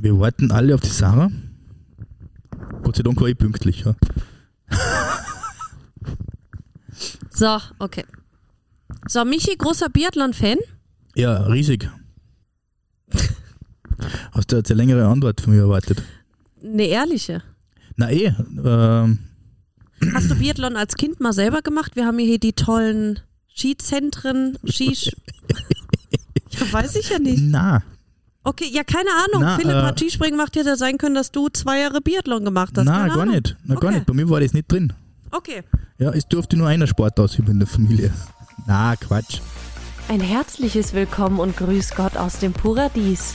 Wir warten alle auf die Sarah. Gott sei Dank war ich pünktlich. Ja. So, okay. So, Michi, großer Biathlon-Fan? Ja, riesig. Hast du jetzt eine längere Antwort von mir erwartet? Eine ehrliche. Na eh, ähm, Hast du Biathlon als Kind mal selber gemacht? Wir haben hier die tollen Skizentren, Skisch. ja, weiß ich ja nicht. na, Okay, ja, keine Ahnung. Na, Philipp äh, hat Skispringen gemacht, hätte sein können, dass du zwei Jahre Biathlon gemacht hast. na keine gar Ahnung. nicht. Na, gar Okay. nicht. Bei mir war das nicht drin. Okay. Ja, es durfte nur einer Sport ausüben in der Familie. Na, Quatsch. Ein herzliches Willkommen und Grüß Gott aus dem Paradies.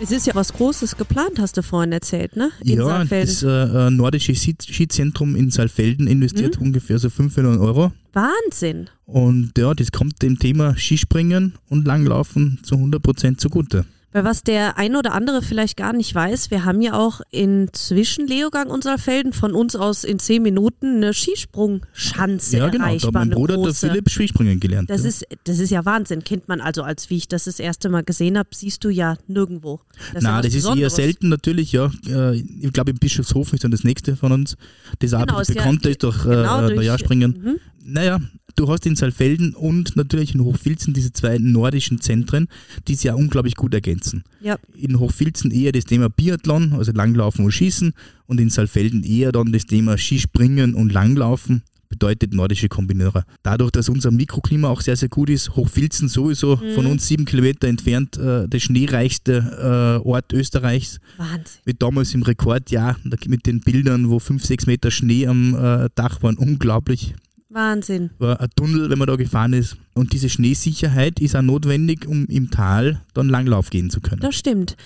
Es ist ja was Großes geplant, hast du vorhin erzählt, ne? In ja, Saalfelden. das äh, äh, nordische Ski- Skizentrum in Saalfelden investiert Mhm. ungefähr so 5 Millionen Euro. Wahnsinn. Und ja, das kommt dem Thema Skispringen und Langlaufen zu 100% zugute. Weil was der ein oder andere vielleicht gar nicht weiß, wir haben ja auch inzwischen Leogang und Saalfelden von uns aus in zehn Minuten eine Skisprungschanze ja, genau. Da erreichbar. hat mein Bruder, der große. Philipp, Skispringen gelernt. Das ja. ist, das ist ja Wahnsinn. Kennt man also, als wie ich das das erste Mal gesehen habe, siehst du ja nirgendwo. Das Na, das ist eher Besonderes. selten natürlich, ja. Äh, Ich glaube, im Bischofshofen ist dann das nächste von uns. Das auch Genau, bisschen ist ja- ist durch genau, äh, Neujahrspringen. Mhm. Naja, du hast in Saalfelden und natürlich in Hochfilzen diese zwei nordischen Zentren, die sich ja unglaublich gut ergänzen. Ja, In Hochfilzen eher das Thema Biathlon, also Langlaufen und Schießen, und in Saalfelden eher dann das Thema Skispringen und Langlaufen. Bedeutet nordische Kombinierer. Dadurch, dass unser Mikroklima auch sehr, sehr gut ist, Hochfilzen sowieso Mhm. von uns sieben Kilometer entfernt, äh, der schneereichste äh, Ort Österreichs Wahnsinn. mit damals im Rekordjahr, mit den Bildern, wo fünf, sechs Meter Schnee am äh, Dach waren, unglaublich. Wahnsinn. War ein Tunnel, wenn man da gefahren ist. Und diese Schneesicherheit ist auch notwendig, um im Tal dann Langlauf gehen zu können. Das stimmt.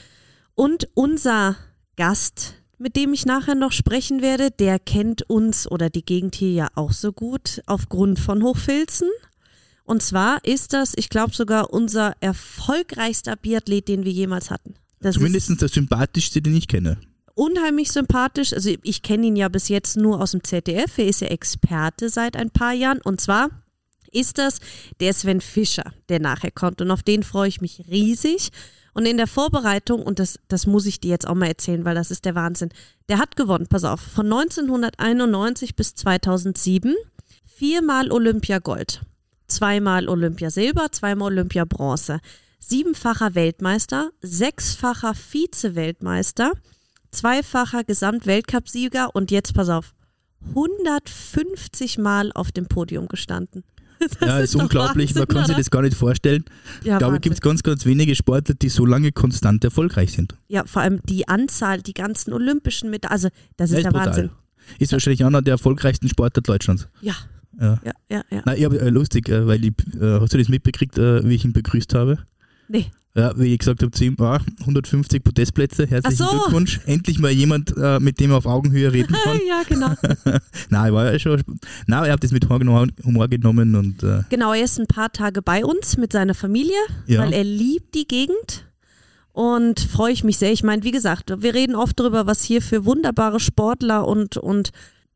Und unser Gast, mit dem ich nachher noch sprechen werde, der kennt uns oder die Gegend hier ja auch so gut aufgrund von Hochfilzen. Und zwar ist das, ich glaube sogar unser erfolgreichster Biathlet, den wir jemals hatten. Das Zumindest der sympathischste, den ich kenne. Unheimlich sympathisch. Also ich kenne ihn ja bis jetzt nur aus dem ZDF. Er ist ja Experte seit ein paar Jahren. Und zwar ist das der Sven Fischer, der nachher kommt. Und auf den freue ich mich riesig. Und in der Vorbereitung, und das, das muss ich dir jetzt auch mal erzählen, weil das ist der Wahnsinn, der hat gewonnen, pass auf, von 1991 bis 2007 viermal Olympia Gold, zweimal Olympia Silber, zweimal Olympia Bronze, siebenfacher Weltmeister, sechsfacher Vize-Weltmeister, zweifacher Gesamtweltcupsieger und jetzt pass auf, 150 Mal auf dem Podium gestanden. Das ja, ist, doch unglaublich, man Wahnsinn, kann sich oder? das gar nicht vorstellen. Ja, ich glaube, Wahnsinn. gibt es ganz, ganz wenige Sportler, die so lange konstant erfolgreich sind. ja, vor allem die Anzahl, die ganzen olympischen mit, also das ist Ja, der brutal. Wahnsinn. Ist wahrscheinlich einer der erfolgreichsten Sportler Deutschlands. Ja, Ja. ja, ja, ja. Nein, ich hab, äh, lustig, äh, weil ich, äh, hast du das mitbekriegt, äh, wie ich ihn begrüßt habe? Nee. Ja, wie ich gesagt habe zu ihm, ah, 150 Podestplätze, herzlichen so. Glückwunsch. Endlich mal jemand, äh, mit dem er auf Augenhöhe reden kann. ja, genau. Nein, war ja schon. Nein, er hat das mit Humor, Humor genommen und äh, Genau, er ist ein paar Tage bei uns mit seiner Familie, Ja. weil er liebt die Gegend. Und freue ich mich sehr. Ich meine, wie gesagt, wir reden oft darüber, was hier für wunderbare Sportler und, und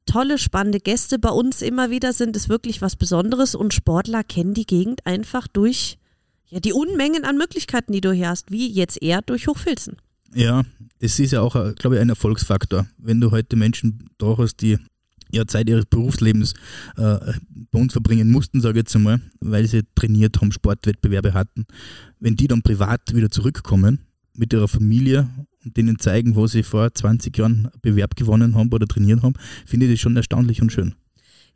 tolle, spannende Gäste bei uns immer wieder sind. Ist wirklich was Besonderes. Und Sportler kennen die Gegend einfach durch ja, die Unmengen an Möglichkeiten, die du hier hast, wie jetzt er durch Hochfilzen. ja, das ist ja auch, äh, glaube ich, ein Erfolgsfaktor. Wenn du heute Menschen da hast, die ja Zeit ihres Berufslebens äh, bei uns verbringen mussten, sage ich jetzt einmal, weil sie trainiert haben, Sportwettbewerbe hatten, wenn die dann privat wieder zurückkommen mit ihrer Familie und denen zeigen, wo sie vor 20 Jahren Bewerb gewonnen haben oder trainiert haben, finde ich das schon erstaunlich und schön.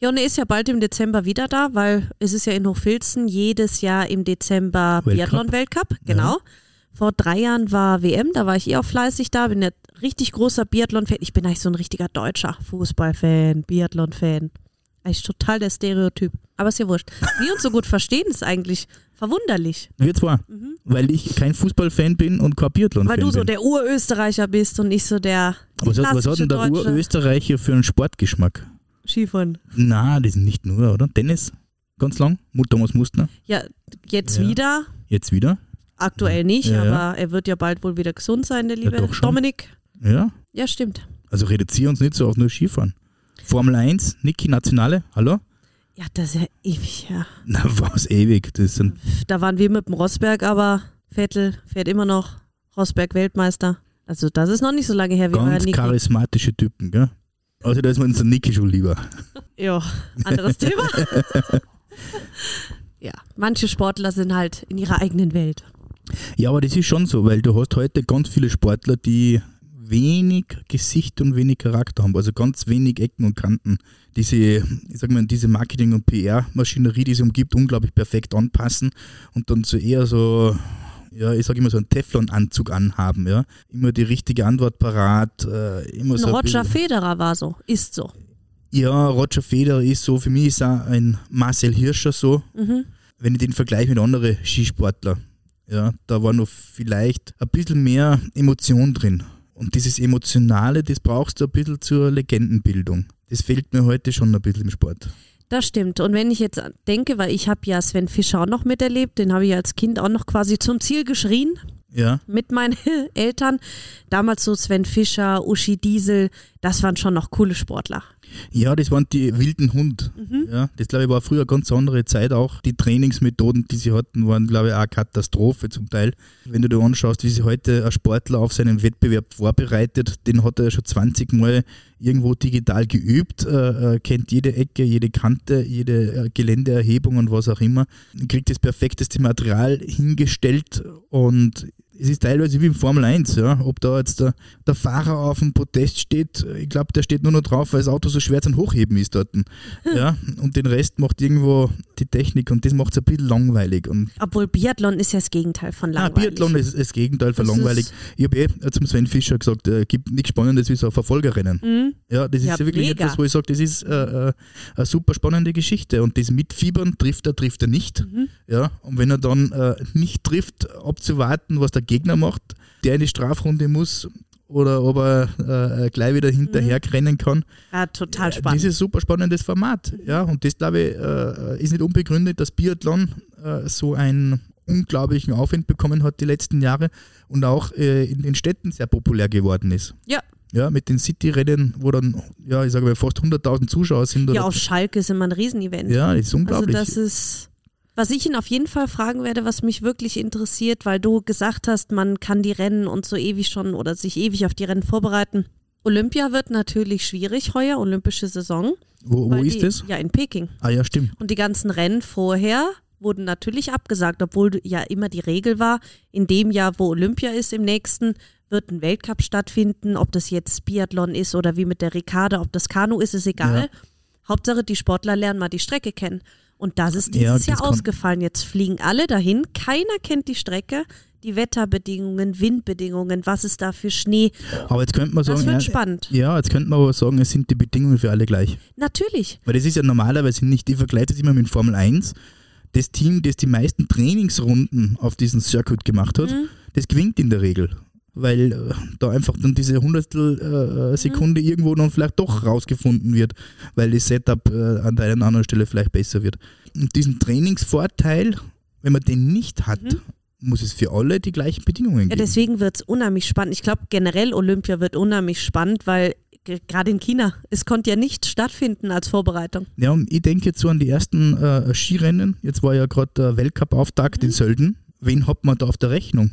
Ja, und er ist ja bald im Dezember wieder da, weil es ist ja in Hochfilzen jedes Jahr im Dezember Weltcup. Biathlon-Weltcup. Genau. Vor drei Jahren war WM, da war ich eh auch fleißig da, bin ja richtig großer Biathlon-Fan. Ich bin eigentlich so ein richtiger deutscher Fußball-Fan, Biathlon-Fan. Eigentlich total der Stereotyp. Aber ist ja wurscht. Wir uns so gut verstehen, ist eigentlich verwunderlich. Wir zwar, weil ich kein Fußballfan bin und kein Biathlon-Fan Mhm. Weil du so bin. der Urösterreicher bist und nicht so der was, hat, was hat denn der Deutsche. Urösterreicher für einen Sportgeschmack? Skifahren. Na, das ist nicht nur, oder? Tennis, ganz lang. Mut Thomas Mustner, Ja, jetzt Ja. wieder. jetzt wieder. Aktuell nicht, Ja, ja. aber er wird ja bald wohl wieder gesund sein, der liebe. Dominik. Ja, Ja, stimmt. also reduzieren uns nicht so auf nur Skifahren. Formel 1, Niki Nationale, hallo? Ja, das ist ja ewig, ja. Na, was ewig. Das sind, Da waren wir mit dem Rosberg, aber Vettel fährt immer noch Rosberg Weltmeister. Also das ist noch nicht so lange her wie ganz charismatische Typen, gell? Also da ist mir unser Niki schon lieber. Ja, anderes Thema. ja, manche Sportler sind halt in ihrer eigenen Welt. Ja, aber das ist schon so, weil du hast heute ganz viele Sportler, die wenig Gesicht und wenig Charakter haben, also ganz wenig Ecken und Kanten. Diese, ich sag mal, diese Marketing- und PR-Maschinerie, die sie umgibt, unglaublich perfekt anpassen und dann so eher so, ja, ich sage immer so einen Teflon-Anzug anhaben, ja. Immer die richtige Antwort parat, äh, immer so. Roger Federer war so, ist so. Ja, Roger Federer ist so, für mich ist auch ein Marcel Hirscher so, Mhm. wenn ich den vergleiche mit anderen Skisportlern, ja, da war noch vielleicht ein bisschen mehr Emotion drin. Und dieses Emotionale, das brauchst du ein bisschen zur Legendenbildung. Das fehlt mir heute schon ein bisschen im Sport. Das stimmt. Und wenn ich jetzt denke, weil ich habe ja Sven Fischer auch noch miterlebt, den habe ich als Kind auch noch quasi zum Ziel geschrien Ja, mit meinen Eltern. Damals so Sven Fischer, Uschi Diesel, das waren schon noch coole Sportler. Ja das waren die wilden Hund. Ja, das glaube ich war früher eine ganz andere Zeit auch. Die Trainingsmethoden, die sie hatten, waren glaube ich auch eine Katastrophe zum Teil. Wenn du dir anschaust, wie sich heute ein Sportler auf seinen Wettbewerb vorbereitet, den hat er schon 20 Mal irgendwo digital geübt, äh, äh, kennt jede Ecke, jede Kante, jede äh, Geländeerhebung und was auch immer, kriegt das perfekteste Material hingestellt und es ist teilweise wie im Formel 1, ja. Ob da jetzt der, der Fahrer auf dem Podest steht, ich glaube, der steht nur noch drauf, weil das Auto so schwer zum Hochheben ist dort. Ja. Und den Rest macht irgendwo die Technik und das macht es ein bisschen langweilig. Und Obwohl Biathlon ist ja das Gegenteil von ah, langweilig. Biathlon ist das Gegenteil von Das langweilig. Ich habe eh zum Sven Fischer gesagt, es gibt nichts Spannendes wie so ein Verfolgerrennen. Mhm. Ja, das ist Ja, wirklich mega. etwas, wo ich sage, das ist äh, äh, eine super spannende Geschichte. Und das Mitfiebern, trifft er, trifft er nicht. Mhm. Ja, und wenn er dann äh, nicht trifft, abzuwarten, was der Gegner macht, der in die Strafrunde muss oder ob er äh, äh, gleich wieder hinterher rennen kann. Ja, total Äh, spannend. Dieses super spannendes Format. Ja, und das glaube ich äh, ist nicht unbegründet, dass Biathlon äh, so einen unglaublichen Aufwind bekommen hat die letzten Jahre und auch äh, in den Städten sehr populär geworden ist. Ja. Ja, mit den City-Rennen, wo dann, ja, ich sage mal, fast 100.000 Zuschauer sind. Ja, auf Schalke ist immer ein Riesenevent. ja, ist Also unglaublich. das ist, was ich ihn auf jeden Fall fragen werde, was mich wirklich interessiert, weil du gesagt hast, man kann die Rennen und so ewig schon oder sich ewig auf die Rennen vorbereiten. Olympia wird natürlich schwierig heuer, olympische Saison. wo wo ist die, das? Ja, in Peking. Ah ja, stimmt. Und die ganzen Rennen vorher wurden natürlich abgesagt, obwohl ja immer die Regel war, in dem Jahr, wo Olympia ist, im nächsten wird ein Weltcup stattfinden, ob das jetzt Biathlon ist oder wie mit der Ricarda, ob das Kanu ist, ist egal. Ja. Hauptsache, die Sportler lernen mal die Strecke kennen. Und das ist dieses Ja, Jahr ausgefallen. Jetzt fliegen alle dahin, keiner kennt die Strecke, die Wetterbedingungen, Windbedingungen, was ist da für Schnee. Aber jetzt könnte man sagen, Das wird ja, spannend. ja, jetzt könnte man aber sagen, es sind die Bedingungen für alle gleich. Natürlich. Weil das ist ja normalerweise nicht, ich vergleiche das immer mit Formel 1. Das Team, das die meisten Trainingsrunden auf diesem Circuit gemacht hat, Mhm. das gewinnt in der Regel. Weil äh, da einfach dann diese Hundertstel äh, Sekunde irgendwo dann vielleicht doch rausgefunden wird, weil das Setup äh, an der einen anderen Stelle vielleicht besser wird. Und diesen Trainingsvorteil, wenn man den nicht hat, Mhm. muss es für alle die gleichen Bedingungen Ja, geben. deswegen wird es unheimlich spannend. Ich glaube, generell Olympia wird unheimlich spannend, weil ge- gerade in China, es konnte ja nicht stattfinden als Vorbereitung. Ja, und ich denke jetzt so an die ersten äh, Skirennen. Jetzt war ja gerade der Weltcup-Auftakt Mhm. in Sölden. Wen hat man da auf der Rechnung?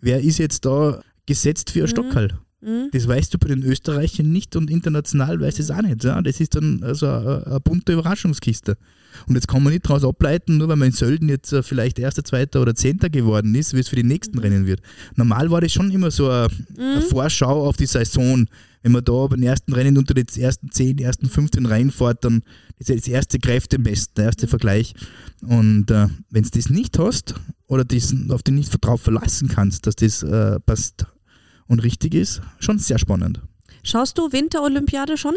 Wer ist jetzt da gesetzt für ein Mhm. Stockerl? Mhm. Das weißt du bei den Österreichern nicht und international weißt du es auch nicht. Ja? Das ist dann also eine, eine bunte Überraschungskiste. Und jetzt kann man nicht daraus ableiten, nur weil man in Sölden jetzt äh, vielleicht Erster, Zweiter oder Zehnter geworden ist, wie es für die nächsten Rennen wird. Normal war das schon immer so eine, eine Vorschau auf die Saison. Wenn man da beim ersten Rennen unter die ersten 10, ersten 15 reinfährt, dann ist ja das erste Kräftemessen, der erste Vergleich. Und äh, wenn du das nicht hast oder das, auf den nicht drauf verlassen kannst, dass das äh, passt und richtig ist, schon sehr spannend. Schaust du Winterolympiade schon?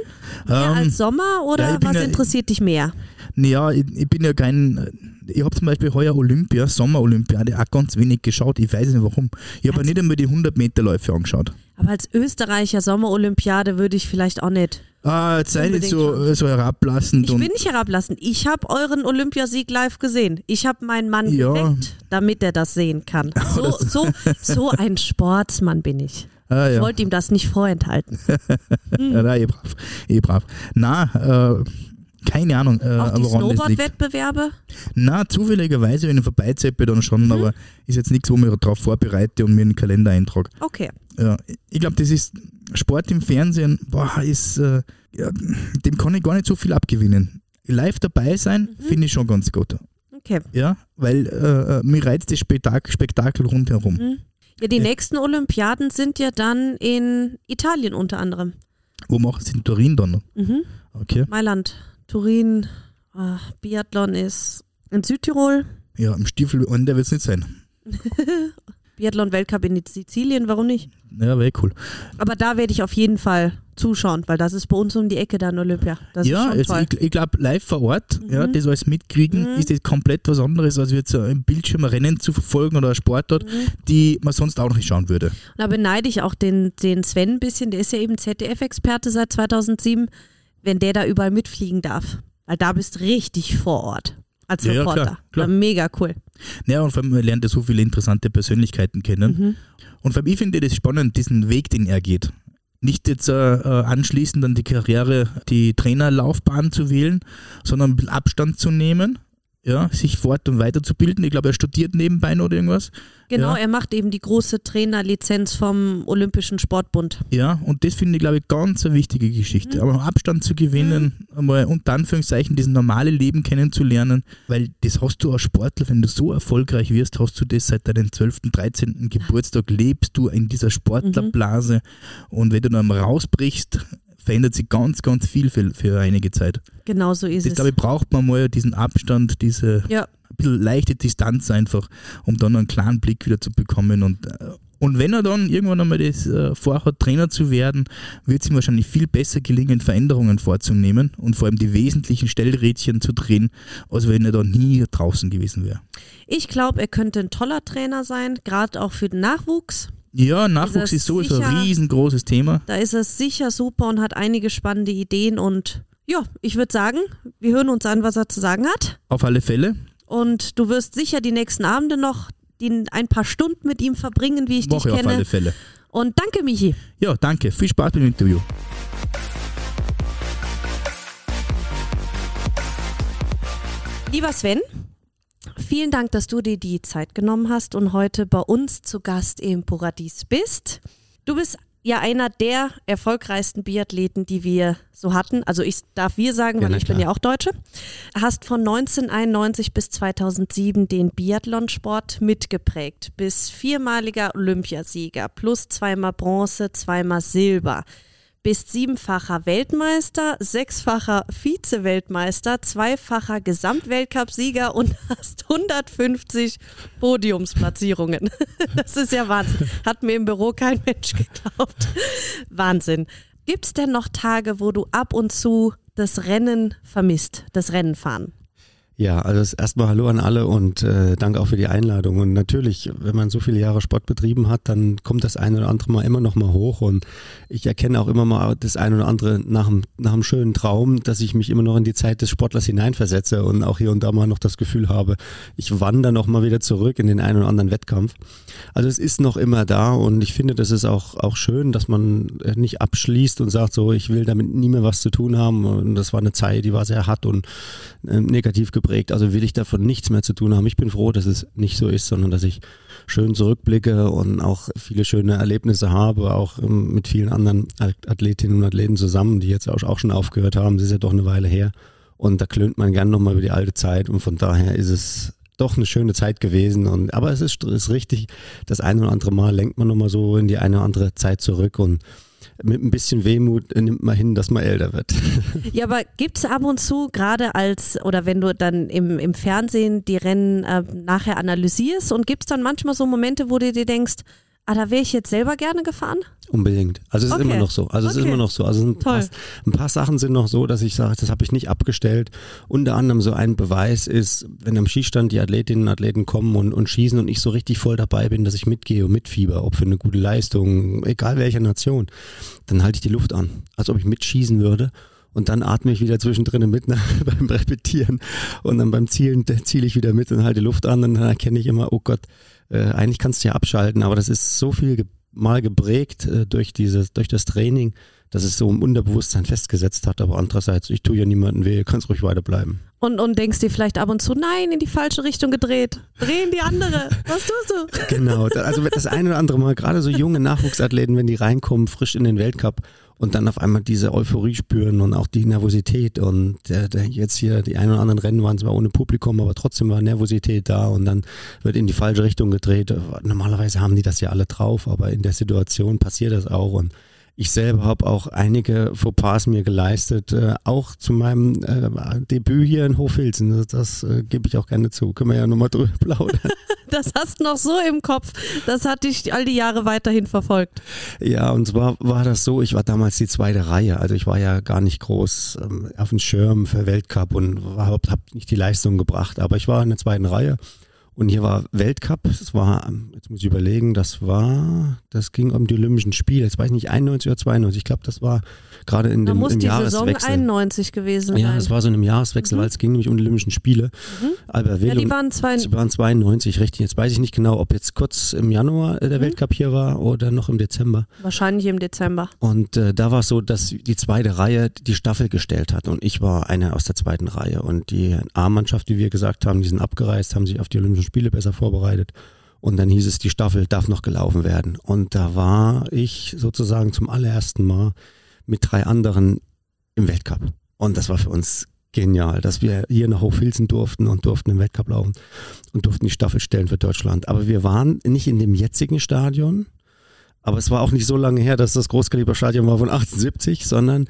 Mehr Ähm, als Sommer oder ja, was ja- interessiert dich mehr? Naja, ich, ich bin ja kein. Ich habe zum Beispiel heuer Olympia, Sommerolympiade, auch ganz wenig geschaut. Ich weiß nicht warum. Ich habe ja nicht einmal die 100 Meter Läufe angeschaut. Aber als Österreicher Sommerolympiade würde ich vielleicht auch nicht. Ah, sei nicht so, so herablassend. Ich bin nicht herablassend. Ich habe euren Olympiasieg live gesehen. Ich habe meinen Mann Ja. geweckt, damit er das sehen kann. So, so, so ein Sportsmann bin ich. ah, Ich ja. wollte ihm das nicht vorenthalten. ja, na, eh brav. Eh brav. Na, äh, keine Ahnung, äh, Auch die. Snowboard-Wettbewerbe. Na, zufälligerweise, wenn ich vorbeizeppe, dann schon, Mhm. aber ist jetzt nichts, wo ich mich darauf vorbereite und mir in den Kalender eintrage. Okay. Ja, ich glaube, das ist Sport im Fernsehen, boah, ist, äh, ja, dem kann ich gar nicht so viel abgewinnen. Live dabei sein, Mhm. finde ich schon ganz gut. Okay. Ja, weil äh, äh, mir reizt das Spektakel, Spektakel rundherum. Mhm. Ja, die Ja. nächsten Olympiaden sind ja dann in Italien unter anderem. Wo machen sie in Turin dann? Mhm. Okay. Mailand, Turin, ah, Biathlon ist in Südtirol, Ja, im Stiefel, und der wird es nicht sein. Biathlon-Weltcup in Sizilien, warum nicht? Ja, wäre cool. Aber da werde ich auf jeden Fall zuschauen, weil das ist bei uns um die Ecke dann Olympia. Das ja, also ich, ich glaube, live vor Ort, ja, Mhm. das alles mitkriegen, Mhm. ist das komplett was anderes, als jetzt so im Bildschirm Rennen zu verfolgen oder ein Sportart, Mhm. die man sonst auch noch nicht schauen würde. Und da beneide ich auch den, den Sven ein bisschen, der ist ja eben ZDF-Experte seit 2007, wenn der da überall mitfliegen darf. Weil da bist richtig vor Ort als Ja, ja, Reporter. klar, klar. Mega cool. Ja, und vor allem man lernt ja so viele interessante Persönlichkeiten kennen. Mhm. Und vor allem, ich finde das spannend, diesen Weg, den er geht. Nicht jetzt äh, äh, anschließend an die Karriere, die Trainerlaufbahn zu wählen, sondern ein bisschen Abstand zu nehmen, ja, sich fort- und weiterzubilden. Ich glaube, er studiert nebenbei noch oder irgendwas. Genau, Ja. er macht eben die große Trainerlizenz vom Olympischen Sportbund. Ja, und das finde ich, glaube ich, ganz eine wichtige Geschichte. Mhm. Aber Abstand zu gewinnen, einmal unter Anführungszeichen dieses normale Leben kennenzulernen, weil das hast du als Sportler, wenn du so erfolgreich wirst, hast du das seit deinem 12., 13. Geburtstag, lebst du in dieser Sportlerblase und wenn du dann rausbrichst, verändert sich ganz, ganz viel für, für einige Zeit. Genau so ist Das, es. glaube ich, braucht man mal diesen Abstand, diese Ja. ein bisschen leichte Distanz einfach, um dann einen klaren Blick wieder zu bekommen. Und, äh, und wenn er dann irgendwann einmal das äh, vorhat, Trainer zu werden, wird es ihm wahrscheinlich viel besser gelingen, Veränderungen vorzunehmen und vor allem die wesentlichen Stellrädchen zu drehen, als wenn er da nie draußen gewesen wäre. Ich glaube, er könnte ein toller Trainer sein, gerade auch für den Nachwuchs. Ja, Nachwuchs ist sowieso ein riesengroßes Thema. Da ist er sicher super und hat einige spannende Ideen. Und ja, ich würde sagen, wir hören uns an, was er zu sagen hat. Auf alle Fälle. Und du wirst sicher die nächsten Abende noch die, ein paar Stunden mit ihm verbringen, wie ich Woche dich auf alle kenne. Fälle. Und danke, Michi. Ja, danke. Viel Spaß beim Interview. Lieber Sven, vielen Dank, dass du dir die Zeit genommen hast und heute bei uns zu Gast im Paradies bist. Du bist ja einer der erfolgreichsten Biathleten, die wir so hatten. Also ich darf wir sagen, Ja, weil ich bin klar. ja auch Deutsche. Hast von 1991 bis 2007 den Biathlonsport mitgeprägt. Bist viermaliger Olympiasieger plus zweimal Bronze, zweimal Silber. Bist siebenfacher Weltmeister, sechsfacher Vize-Weltmeister, zweifacher Gesamtweltcupsieger und hast 150 Podiumsplatzierungen. Das ist ja Wahnsinn. Hat mir im Büro kein Mensch geglaubt. Wahnsinn. Gibt es denn noch Tage, wo du ab und zu das Rennen vermisst, das Rennen fahren? Ja, also erstmal Hallo an alle und äh, danke auch für die Einladung. Und natürlich, wenn man so viele Jahre Sport betrieben hat, dann kommt das eine oder andere mal immer noch mal hoch. Und ich erkenne auch immer mal das eine oder andere nach einem, nach einem schönen Traum, dass ich mich immer noch in die Zeit des Sportlers hineinversetze und auch hier und da mal noch das Gefühl habe, ich wandere noch mal wieder zurück in den einen oder anderen Wettkampf. Also es ist noch immer da und ich finde, das ist auch, auch schön, dass man äh, nicht abschließt und sagt so, ich will damit nie mehr was zu tun haben. Und das war eine Zeit, die war sehr hart und äh, negativ geprägt. Also will ich davon nichts mehr zu tun haben. Ich bin froh, dass es nicht so ist, sondern dass ich schön zurückblicke und auch viele schöne Erlebnisse habe, auch ähm, mit vielen anderen Athletinnen und Athleten zusammen, die jetzt auch auch schon aufgehört haben. Das ist ja doch eine Weile her. Und da klönt man gern nochmal über die alte Zeit und von daher ist es doch eine schöne Zeit gewesen. Und, aber es ist, ist richtig, das eine oder andere Mal lenkt man nochmal so in die eine oder andere Zeit zurück und mit ein bisschen Wehmut nimmt man hin, dass man älter wird. Ja, aber gibt es ab und zu, gerade als, oder wenn du dann im, im Fernsehen die Rennen äh, nachher analysierst und gibt es dann manchmal so Momente, wo du dir denkst, Ah, da wäre ich jetzt selber gerne gefahren? Unbedingt. Also es Okay. ist immer noch so. Also es ist Okay. immer noch so. Also ein paar, ein paar Sachen sind noch so, dass ich sage, das habe ich nicht abgestellt. Unter anderem so ein Beweis ist, wenn am Schießstand die Athletinnen und Athleten kommen und, und schießen und ich so richtig voll dabei bin, dass ich mitgehe und mitfieber, ob für eine gute Leistung, egal welcher Nation, dann halte ich die Luft an, als ob ich mitschießen würde. Und dann atme ich wieder zwischendrin mit ne, beim Repetieren. Und dann beim Zielen ziele ich wieder mit und halte die Luft an. Und dann erkenne ich immer, oh Gott, äh, eigentlich kannst du ja abschalten, aber das ist so viel ge mal geprägt äh, durch, dieses, durch das Training, dass es so im Unterbewusstsein festgesetzt hat. Aber andererseits, ich tue ja niemanden weh, kannst ruhig weiterbleiben. Und, und denkst dir vielleicht ab und zu, nein, in die falsche Richtung gedreht. Dreh in die andere. Was tust du? Genau, also das eine oder andere Mal, gerade so junge Nachwuchsathleten, wenn die reinkommen, frisch in den Weltcup und dann auf einmal diese Euphorie spüren und auch die Nervosität und der jetzt hier, die ein oder anderen Rennen waren zwar ohne Publikum, aber trotzdem war Nervosität da und dann wird in die falsche Richtung gedreht. Normalerweise haben die das ja alle drauf, aber in der Situation passiert das auch und ich selber habe auch einige Fauxpas mir geleistet, äh, auch zu meinem äh, Debüt hier in Hochfilzen. Das, das äh, gebe ich auch gerne zu. Können wir ja nochmal drüber plaudern. Das hast du noch so im Kopf. Das hat dich all die Jahre weiterhin verfolgt. Ja, und zwar war das so, ich war damals die zweite Reihe, also ich war ja gar nicht groß ähm, auf dem Schirm für Weltcup und habe hab nicht die Leistung gebracht, aber ich war in der zweiten Reihe und hier war Weltcup, das war, jetzt muss ich überlegen, das war, das ging um die Olympischen Spiele, jetzt weiß ich nicht, 91 oder 92, ich glaube, das war gerade in Da dem muss im die Saison Jahreswechsel. 91 gewesen Ja, sein. es war so in einem Jahreswechsel, weil es ging nämlich um die Olympischen Spiele. Albert Mhm. ja, Will die waren zwei. Sie waren 92, richtig. Jetzt weiß ich nicht genau, ob jetzt kurz im Januar äh, der Mhm. Weltcup hier war oder noch im Dezember. Wahrscheinlich im Dezember. Und äh, da war es so, dass die zweite Reihe die Staffel gestellt hat und ich war einer aus der zweiten Reihe. Und die A-Mannschaft, wie wir gesagt haben, die sind abgereist, haben sich auf die Olympischen Spiele besser vorbereitet. Und dann hieß es, die Staffel darf noch gelaufen werden. Und da war ich sozusagen zum allerersten Mal mit drei anderen im Weltcup. Und das war für uns genial, dass wir hier nach Hochfilzen durften und durften im Weltcup laufen und durften die Staffel stellen für Deutschland. Aber wir waren nicht in dem jetzigen Stadion, aber es war auch nicht so lange her, dass das Großkaliberstadion war von 1870, sondern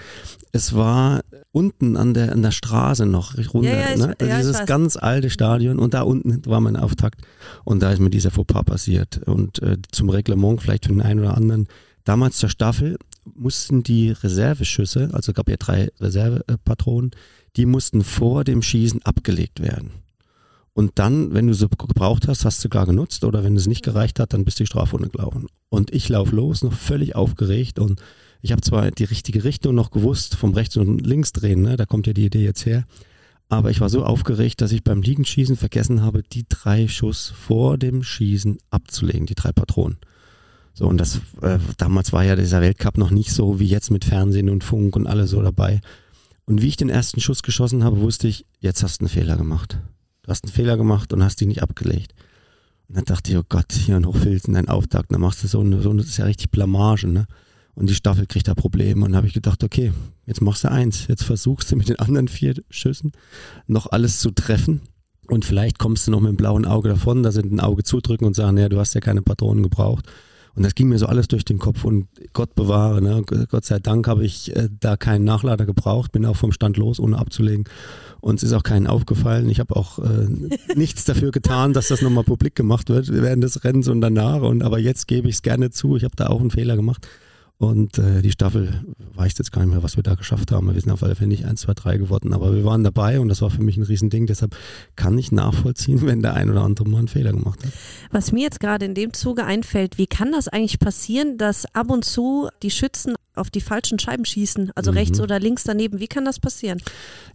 es war unten an der, an der Straße noch runter. Ja, ja, ich- ne? ja, Dieses ganz alte Stadion und da unten war mein Auftakt und da ist mir dieser Fauxpas passiert. Und äh, zum Reglement vielleicht für den einen oder anderen. Damals zur Staffel mussten die Reserveschüsse, also gab ja drei Reservepatronen, die mussten vor dem Schießen abgelegt werden. Und dann, wenn du sie gebraucht hast, hast du gar genutzt oder wenn es nicht gereicht hat, dann bist du die Strafrunde gelaufen. Und ich laufe los, noch völlig aufgeregt und ich habe zwar die richtige Richtung noch gewusst, vom rechts und links drehen, ne? da kommt ja die Idee jetzt her, aber ich war so aufgeregt, dass ich beim Liegenschießen vergessen habe, die drei Schuss vor dem Schießen abzulegen, die drei Patronen. So, und das, äh, damals war ja dieser Weltcup noch nicht so wie jetzt mit Fernsehen und Funk und alles so dabei. Und wie ich den ersten Schuss geschossen habe, wusste ich, jetzt hast du einen Fehler gemacht. Du hast einen Fehler gemacht und hast die nicht abgelegt. Und dann dachte ich, oh Gott, hier in Hochfilzen ein Auftakt, dann machst du so eine, so eine, das ist ja richtig Blamage, ne? Und die Staffel kriegt da Probleme. Und habe ich gedacht, okay, jetzt machst du eins. Jetzt versuchst du mit den anderen vier Schüssen noch alles zu treffen. Und vielleicht kommst du noch mit dem blauen Auge davon, da sind ein Auge zudrücken und sagen, ja, du hast ja keine Patronen gebraucht. Und das ging mir so alles durch den Kopf und Gott bewahre, ne? Gott sei Dank habe ich äh, da keinen Nachlader gebraucht, bin auch vom Stand los, ohne abzulegen. Und es ist auch keinen aufgefallen. Ich habe auch äh, nichts dafür getan, dass das nochmal publik gemacht wird während des Rennens und danach. Und aber jetzt gebe ich es gerne zu. Ich habe da auch einen Fehler gemacht. Und äh, die Staffel weiß jetzt gar nicht mehr, was wir da geschafft haben. Wir sind auf alle Fälle nicht 1, 2, 3 geworden, aber wir waren dabei und das war für mich ein Riesending. Deshalb kann ich nachvollziehen, wenn der ein oder andere mal einen Fehler gemacht hat. Was mir jetzt gerade in dem Zuge einfällt, wie kann das eigentlich passieren, dass ab und zu die Schützen auf die falschen Scheiben schießen, also Mhm. rechts oder links daneben? Wie kann das passieren?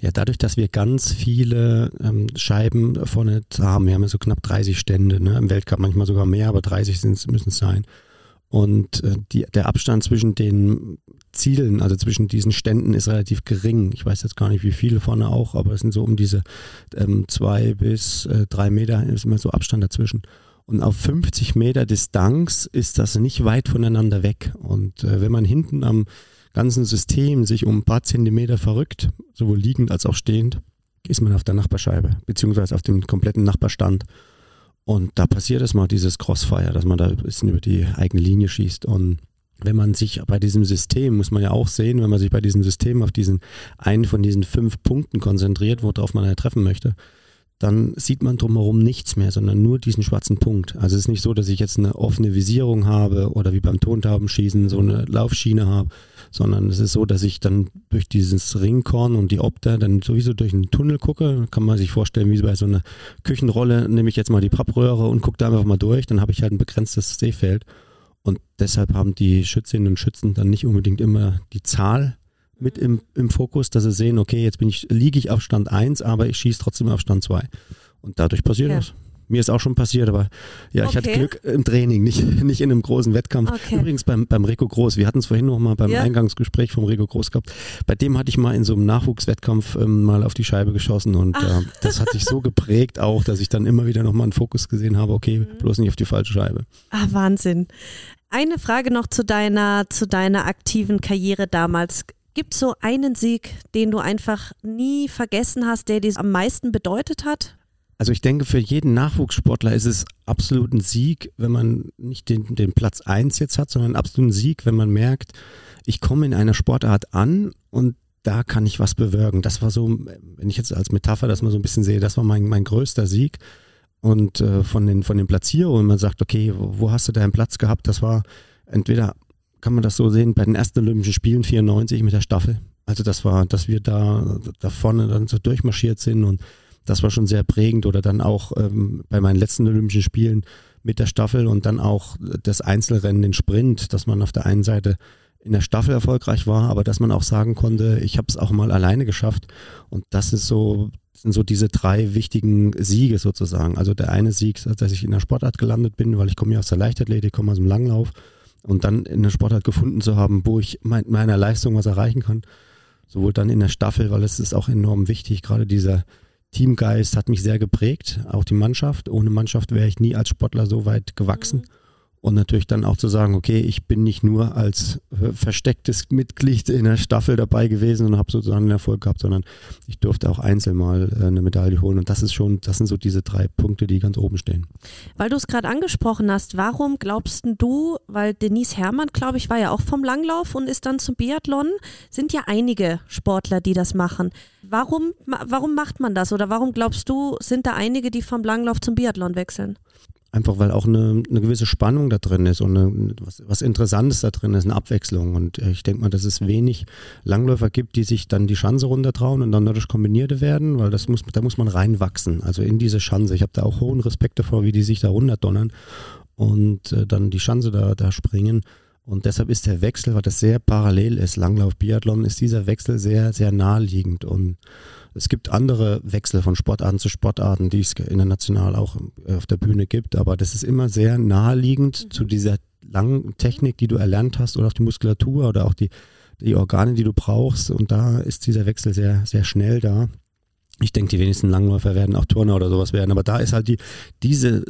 Ja, dadurch, dass wir ganz viele ähm, Scheiben vorne haben, wir haben ja so knapp 30 Stände, ne? im Weltcup manchmal sogar mehr, aber 30 sind's- müssen es sein. Und äh, die, der Abstand zwischen den Zielen, also zwischen diesen Ständen, ist relativ gering. Ich weiß jetzt gar nicht, wie viele vorne auch, aber es sind so um diese ähm, zwei bis äh, drei Meter, ist immer so Abstand dazwischen. Und auf 50 Meter Distanz ist das nicht weit voneinander weg. Und äh, wenn man hinten am ganzen System sich um ein paar Zentimeter verrückt, sowohl liegend als auch stehend, ist man auf der Nachbarscheibe, beziehungsweise auf dem kompletten Nachbarstand. Und da passiert es mal, dieses Crossfire, dass man da ein bisschen über die eigene Linie schießt. Und wenn man sich bei diesem System, muss man ja auch sehen, wenn man sich bei diesem System auf diesen einen von diesen fünf Punkten konzentriert, worauf man ja treffen möchte, dann sieht man drumherum nichts mehr, sondern nur diesen schwarzen Punkt. Also es ist nicht so, dass ich jetzt eine offene Visierung habe oder wie beim Tontaubenschießen so eine Laufschiene habe, sondern es ist so, dass ich dann durch dieses Ringkorn und die Opter dann sowieso durch einen Tunnel gucke. Kann man sich vorstellen, wie bei so einer Küchenrolle, nehme ich jetzt mal die Pappröhre und gucke da einfach mal durch, dann habe ich halt ein begrenztes Sehfeld. Und deshalb haben die Schützinnen und Schützen dann nicht unbedingt immer die Zahl mit im, im Fokus, dass sie sehen, okay, jetzt bin ich, liege ich auf Stand 1, aber ich schieße trotzdem auf Stand 2. Und dadurch passiert ja. das. Mir ist auch schon passiert, aber ja, okay. ich hatte Glück im Training, nicht, nicht in einem großen Wettkampf. Okay. Übrigens beim, beim Rico Groß, wir hatten es vorhin noch mal beim ja. Eingangsgespräch vom Rico Groß gehabt. Bei dem hatte ich mal in so einem Nachwuchswettkampf ähm, mal auf die Scheibe geschossen und äh, das hat sich so geprägt auch, dass ich dann immer wieder noch mal einen Fokus gesehen habe, okay, mhm. bloß nicht auf die falsche Scheibe. Ah, Wahnsinn. Eine Frage noch zu deiner, zu deiner aktiven Karriere damals. Gibt es so einen Sieg, den du einfach nie vergessen hast, der dir am meisten bedeutet hat? Also ich denke, für jeden Nachwuchssportler ist es absolut ein Sieg, wenn man nicht den, den Platz 1 jetzt hat, sondern absolut ein Sieg, wenn man merkt, ich komme in einer Sportart an und da kann ich was bewirken. Das war so, wenn ich jetzt als Metapher das mal so ein bisschen sehe, das war mein, mein größter Sieg. Und äh, von, den, von den Platzierungen, man sagt, okay, wo, wo hast du deinen Platz gehabt? Das war entweder kann man das so sehen, bei den ersten Olympischen Spielen 94 mit der Staffel. Also das war, dass wir da, da vorne dann so durchmarschiert sind und das war schon sehr prägend. Oder dann auch ähm, bei meinen letzten Olympischen Spielen mit der Staffel und dann auch das Einzelrennen, den Sprint, dass man auf der einen Seite in der Staffel erfolgreich war, aber dass man auch sagen konnte, ich habe es auch mal alleine geschafft. Und das ist so, sind so diese drei wichtigen Siege sozusagen. Also der eine Sieg, dass ich in der Sportart gelandet bin, weil ich komme ja aus der Leichtathletik, komme aus dem Langlauf und dann in der Sportart gefunden zu haben, wo ich mein, meiner Leistung was erreichen kann. Sowohl dann in der Staffel, weil es ist auch enorm wichtig, gerade dieser Teamgeist hat mich sehr geprägt, auch die Mannschaft. Ohne Mannschaft wäre ich nie als Sportler so weit gewachsen. Mhm. Und natürlich dann auch zu sagen, okay, ich bin nicht nur als äh, verstecktes Mitglied in der Staffel dabei gewesen und habe sozusagen einen Erfolg gehabt, sondern ich durfte auch einzeln mal äh, eine Medaille holen. Und das ist schon, das sind so diese drei Punkte, die ganz oben stehen. Weil du es gerade angesprochen hast, warum glaubst du, weil Denise Herrmann, glaube ich, war ja auch vom Langlauf und ist dann zum Biathlon, sind ja einige Sportler, die das machen. Warum, warum macht man das? Oder warum glaubst du, sind da einige, die vom Langlauf zum Biathlon wechseln? Einfach weil auch eine, eine gewisse Spannung da drin ist und eine, was, was Interessantes da drin ist, eine Abwechslung. Und äh, ich denke mal, dass es wenig Langläufer gibt, die sich dann die Schanze runtertrauen und dann dadurch Kombinierte werden, weil das muss, da muss man reinwachsen. Also in diese Schanze. Ich habe da auch hohen Respekt davor, wie die sich da runterdonnern und äh, dann die Schanze da, da springen. Und deshalb ist der Wechsel, weil das sehr parallel ist, Langlauf, Biathlon, ist dieser Wechsel sehr, sehr naheliegend. Und es gibt andere Wechsel von Sportarten zu Sportarten, die es international auch äh, auf der Bühne gibt, aber das ist immer sehr naheliegend mhm. zu dieser langen Technik, die du erlernt hast oder auch die Muskulatur oder auch die, die Organe, die du brauchst. Und da ist dieser Wechsel sehr, sehr schnell da. Ich denke, die wenigsten Langläufer werden auch Turner oder sowas werden, aber da ist halt die, diese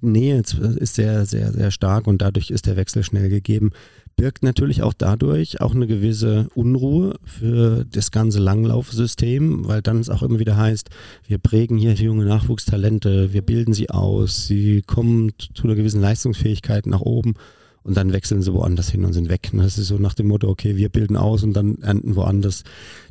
Nähe ist sehr, sehr, sehr stark und dadurch ist der Wechsel schnell gegeben. Birgt natürlich auch dadurch auch eine gewisse Unruhe für das ganze Langlaufsystem, weil dann es auch immer wieder heißt, wir prägen hier junge Nachwuchstalente, wir bilden sie aus, sie kommen zu einer gewissen Leistungsfähigkeit nach oben und dann wechseln sie woanders hin und sind weg. Und das ist so nach dem Motto, okay, wir bilden aus und dann ernten woanders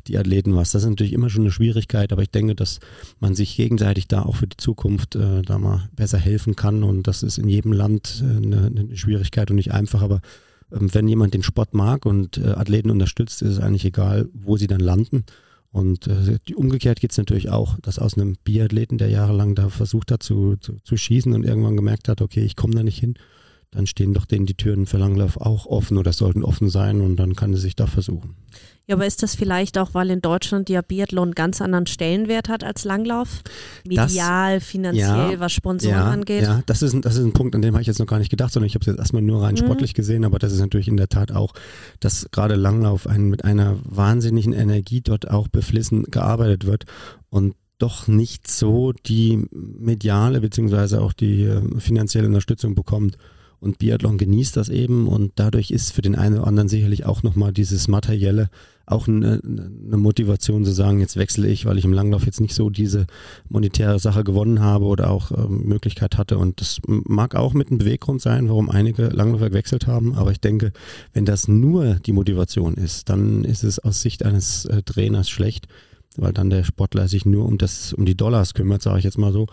die Athleten was. Das ist natürlich immer schon eine Schwierigkeit, aber ich denke, dass man sich gegenseitig da auch für die Zukunft äh, da mal besser helfen kann und das ist in jedem Land äh, eine, eine Schwierigkeit und nicht einfach, aber ähm, wenn jemand den Sport mag und äh, Athleten unterstützt, ist es eigentlich egal, wo sie dann landen. Und äh, umgekehrt geht es natürlich auch, dass aus einem Biathleten, der jahrelang da versucht hat zu, zu, zu schießen und irgendwann gemerkt hat, okay, ich komme da nicht hin, dann stehen doch denen die Türen für Langlauf auch offen oder sollten offen sein und dann kann er sich da versuchen. Ja, aber ist das vielleicht auch, weil in Deutschland ja Biathlon einen ganz anderen Stellenwert hat als Langlauf? Medial, das, finanziell, ja, was Sponsoren ja, angeht? Ja, das ist, ein, das ist ein Punkt, an dem habe ich jetzt noch gar nicht gedacht, sondern ich habe es jetzt erstmal nur rein mhm. sportlich gesehen, aber das ist natürlich in der Tat auch, dass gerade Langlauf ein, mit einer wahnsinnigen Energie dort auch beflissen gearbeitet wird und doch nicht so die mediale beziehungsweise auch die äh, finanzielle Unterstützung bekommt. Und Biathlon genießt das eben und dadurch ist für den einen oder anderen sicherlich auch nochmal dieses Materielle auch eine, eine, Motivation zu sagen, jetzt wechsle ich, weil ich im Langlauf jetzt nicht so diese monetäre Sache gewonnen habe oder auch ähm, Möglichkeit hatte. Und das mag auch mit einem Beweggrund sein, warum einige Langläufer gewechselt haben. Aber ich denke, wenn das nur die Motivation ist, dann ist es aus Sicht eines äh, Trainers schlecht. weil dann der Sportler sich nur um das, um die Dollars kümmert, sage ich jetzt mal so.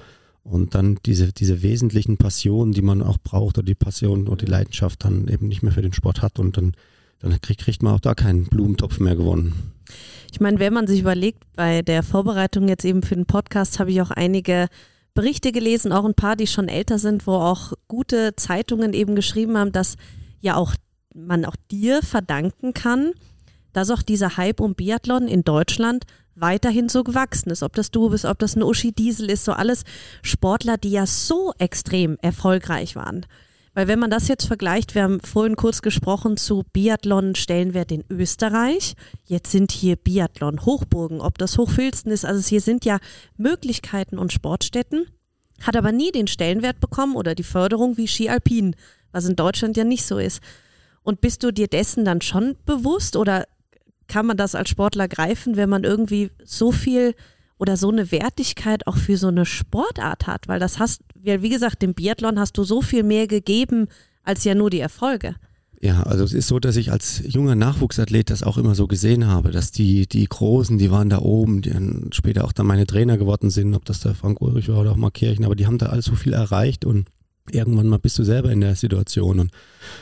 Und dann diese, diese wesentlichen Passionen, die man auch braucht, oder die Passion oder die Leidenschaft dann eben nicht mehr für den Sport hat und dann, dann kriegt, kriegt man auch da keinen Blumentopf mehr gewonnen. Ich meine, wenn man sich überlegt, bei der Vorbereitung jetzt eben für den Podcast habe ich auch einige Berichte gelesen, auch ein paar, die schon älter sind, wo auch gute Zeitungen eben geschrieben haben, dass ja auch man auch dir verdanken kann, dass auch dieser Hype um Biathlon in Deutschland weiterhin so gewachsen ist. Ob das du bist, ob das ein Uschi Diesel ist, so alles Sportler, die ja so extrem erfolgreich waren. Weil wenn man das jetzt vergleicht, wir haben vorhin kurz gesprochen zu Biathlon-Stellenwert in Österreich. Jetzt sind hier Biathlon-Hochburgen, ob das Hochfilzen ist. Also hier sind ja Möglichkeiten und Sportstätten, hat aber nie den Stellenwert bekommen oder die Förderung wie Ski Alpin, was in Deutschland ja nicht so ist. Und bist du dir dessen dann schon bewusst oder kann man das als Sportler greifen, wenn man irgendwie so viel oder so eine Wertigkeit auch für so eine Sportart hat, weil das hast, wie gesagt, dem Biathlon hast du so viel mehr gegeben als ja nur die Erfolge. Ja, also es ist so, dass ich als junger Nachwuchsathlet das auch immer so gesehen habe, dass die, die Großen, die waren da oben, die dann später auch dann meine Trainer geworden sind, ob das der Frank Ulrich war oder auch mal Kirchen, aber die haben da alles so viel erreicht und irgendwann mal bist du selber in der Situation. Und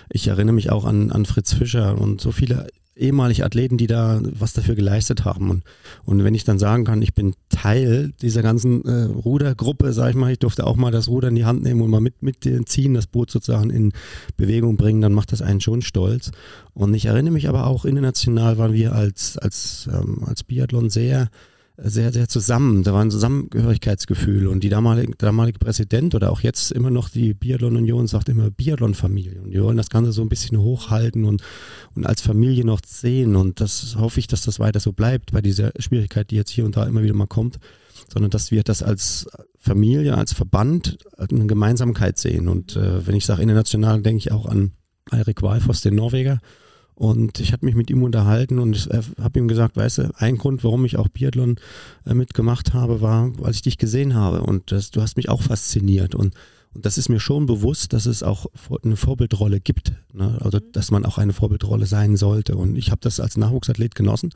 ich erinnere mich auch an, an Fritz Fischer und so viele ehemalige Athleten, die da was dafür geleistet haben. Und, und wenn ich dann sagen kann, ich bin Teil dieser ganzen äh, Rudergruppe, sag ich mal, ich durfte auch mal das Ruder in die Hand nehmen und mal mit, mit ziehen, das Boot sozusagen in Bewegung bringen, dann macht das einen schon stolz. Und ich erinnere mich aber auch international waren wir als, als, ähm, als Biathlon sehr sehr, sehr zusammen. Da war ein Zusammengehörigkeitsgefühl. Und die damalige, damalige Präsident oder auch jetzt immer noch die Biathlon-Union sagt immer Biathlon-Familie. Und die wollen das Ganze so ein bisschen hochhalten und, und als Familie noch sehen. Und das hoffe ich, dass das weiter so bleibt bei dieser Schwierigkeit, die jetzt hier und da immer wieder mal kommt, sondern dass wir das als Familie, als Verband eine Gemeinsamkeit sehen. Und äh, wenn ich sage international, denke ich auch an Eirik Walfors, den Norweger, und ich habe mich mit ihm unterhalten und äh, habe ihm gesagt, weißt du, ein Grund, warum ich auch Biathlon äh, mitgemacht habe, war, weil ich dich gesehen habe und das, du hast mich auch fasziniert und und das ist mir schon bewusst, dass es auch eine Vorbildrolle gibt. Ne? Also, mhm. dass man auch eine Vorbildrolle sein sollte. Und ich habe das als Nachwuchsathlet genossen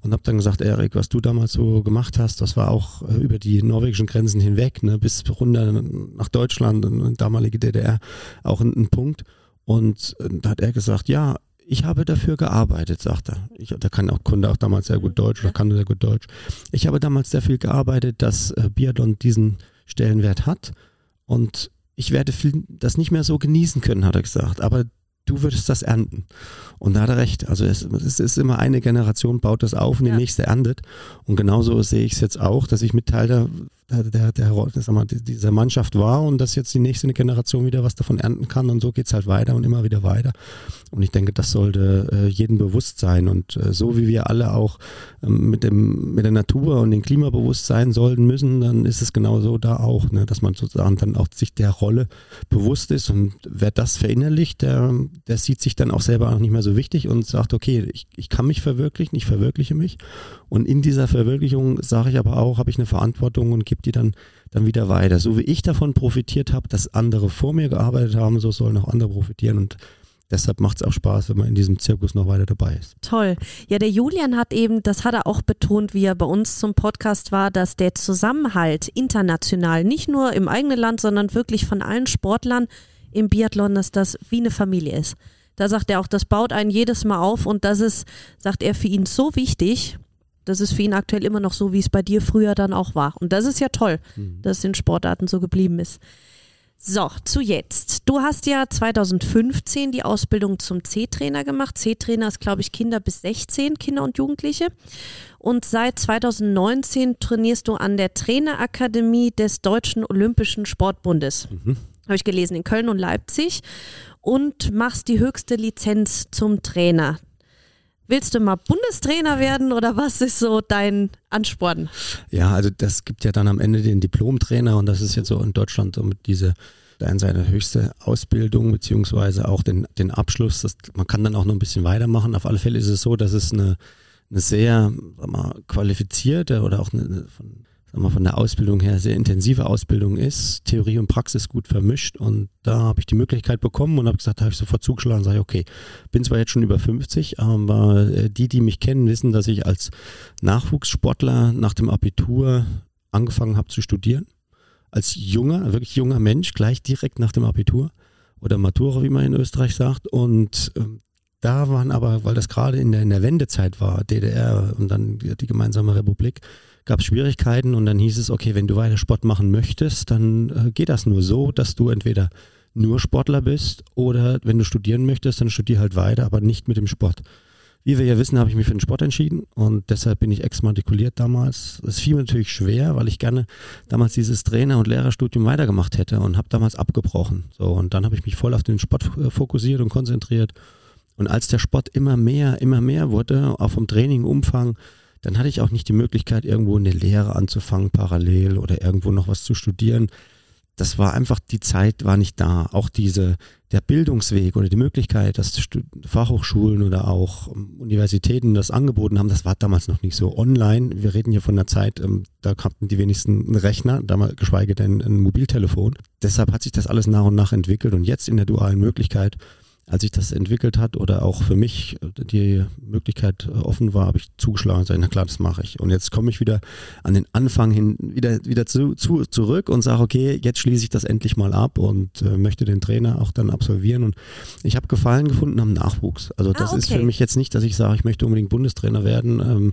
und habe dann gesagt, Erik, was du damals so gemacht hast, das war auch äh, über die norwegischen Grenzen hinweg, ne? bis runter nach Deutschland und damalige DDR auch ein, ein Punkt. Und äh, da hat er gesagt, ja, ich habe dafür gearbeitet, sagt er. Ich, der kann auch Kunde auch damals sehr gut Deutsch oder kann sehr gut Deutsch. Ich habe damals sehr viel gearbeitet, dass äh, Biathlon diesen Stellenwert hat und ich werde das nicht mehr so genießen können, hat er gesagt. Aber du würdest das ernten. Und da hat er recht. Also es, es ist immer eine Generation baut das auf und die ja. nächste erntet. Und genauso sehe ich es jetzt auch, dass ich mit Teil der der, der, der mal, dieser Mannschaft war und dass jetzt die nächste Generation wieder was davon ernten kann und so geht es halt weiter und immer wieder weiter. Und ich denke, das sollte äh, jedem bewusst sein und äh, so wie wir alle auch ähm, mit, dem, mit der Natur und dem Klima bewusst sein sollten müssen, dann ist es genauso da auch, ne, dass man sozusagen dann auch sich der Rolle bewusst ist und wer das verinnerlicht, der, der sieht sich dann auch selber auch nicht mehr so wichtig und sagt, okay, ich, ich kann mich verwirklichen, ich verwirkliche mich und in dieser Verwirklichung sage ich aber auch, habe ich eine Verantwortung und gebe die dann, dann wieder weiter. So wie ich davon profitiert habe, dass andere vor mir gearbeitet haben, so sollen auch andere profitieren und Deshalb macht es auch Spaß, wenn man in diesem Zirkus noch weiter dabei ist. Toll. Ja, der Julian hat eben, das hat er auch betont, wie er bei uns zum Podcast war, dass der Zusammenhalt international, nicht nur im eigenen Land, sondern wirklich von allen Sportlern im Biathlon, dass das wie eine Familie ist. Da sagt er auch, das baut einen jedes Mal auf und das ist, sagt er, für ihn so wichtig, das ist für ihn aktuell immer noch so, wie es bei dir früher dann auch war. Und das ist ja toll, mhm. dass es in Sportarten so geblieben ist. So, zu jetzt. Du hast ja 2015 die Ausbildung zum C-Trainer gemacht. C-Trainer ist, glaube ich, Kinder bis 16, Kinder und Jugendliche. Und seit 2019 trainierst du an der Trainerakademie des Deutschen Olympischen Sportbundes. Mhm. Habe ich gelesen, in Köln und Leipzig. Und machst die höchste Lizenz zum Trainer. Willst du mal Bundestrainer werden oder was ist so dein Ansporn? Ja, also das gibt ja dann am Ende den Diplomtrainer und das ist jetzt so in Deutschland so mit diese dann seine höchste Ausbildung beziehungsweise auch den, den Abschluss. Das, man kann dann auch noch ein bisschen weitermachen. Auf alle Fälle ist es so, dass es eine, eine sehr mal, qualifizierte oder auch eine, von sagen wir, von der Ausbildung her sehr intensive Ausbildung ist, Theorie und Praxis gut vermischt. Und da habe ich die Möglichkeit bekommen und habe gesagt, da habe ich sofort zugeschlagen sage, okay, bin zwar jetzt schon über 50, aber äh, die, die mich kennen, wissen, dass ich als Nachwuchssportler nach dem Abitur angefangen habe zu studieren. Als junger, wirklich junger Mensch, gleich direkt nach dem Abitur oder Matura, wie man in Österreich sagt. Und ähm, da waren aber, weil das gerade in der, in der Wendezeit war, DDR und dann die gemeinsame Republik, gab es Schwierigkeiten und dann hieß es, okay, wenn du weiter Sport machen möchtest, dann äh, geht das nur so, dass du entweder nur Sportler bist oder wenn du studieren möchtest, dann studier halt weiter, aber nicht mit dem Sport. Wie wir ja wissen, habe ich mich für den Sport entschieden und deshalb bin ich exmatrikuliert damals. Es fiel mir natürlich schwer, weil ich gerne damals dieses Trainer- und Lehrerstudium weitergemacht hätte und habe damals abgebrochen. So und dann habe ich mich voll auf den Sport äh, fokussiert und konzentriert. Und als der Sport immer mehr, immer mehr wurde, auch vom Trainingumfang, dann hatte ich auch nicht die Möglichkeit, irgendwo eine Lehre anzufangen parallel oder irgendwo noch was zu studieren. Das war einfach, die Zeit war nicht da. Auch diese, der Bildungsweg oder die Möglichkeit, dass Fachhochschulen oder auch Universitäten das angeboten haben, das war damals noch nicht so online. Wir reden hier von einer Zeit, ähm, da hatten die wenigsten einen Rechner, damals geschweige denn ein Mobiltelefon. Deshalb hat sich das alles nach und nach entwickelt und jetzt in der dualen Möglichkeit als sich das entwickelt hat oder auch für mich die Möglichkeit offen war, habe ich zugeschlagen und gesagt, na klar, das mache ich. Und jetzt komme ich wieder an den Anfang hin, wieder, wieder zu, zu, zurück und sage, okay, jetzt schließe ich das endlich mal ab und äh, möchte den Trainer auch dann absolvieren. Und ich habe Gefallen gefunden am Nachwuchs. Also das ah, okay. ist für mich jetzt nicht, dass ich sage, ich möchte unbedingt Bundestrainer werden. Ähm,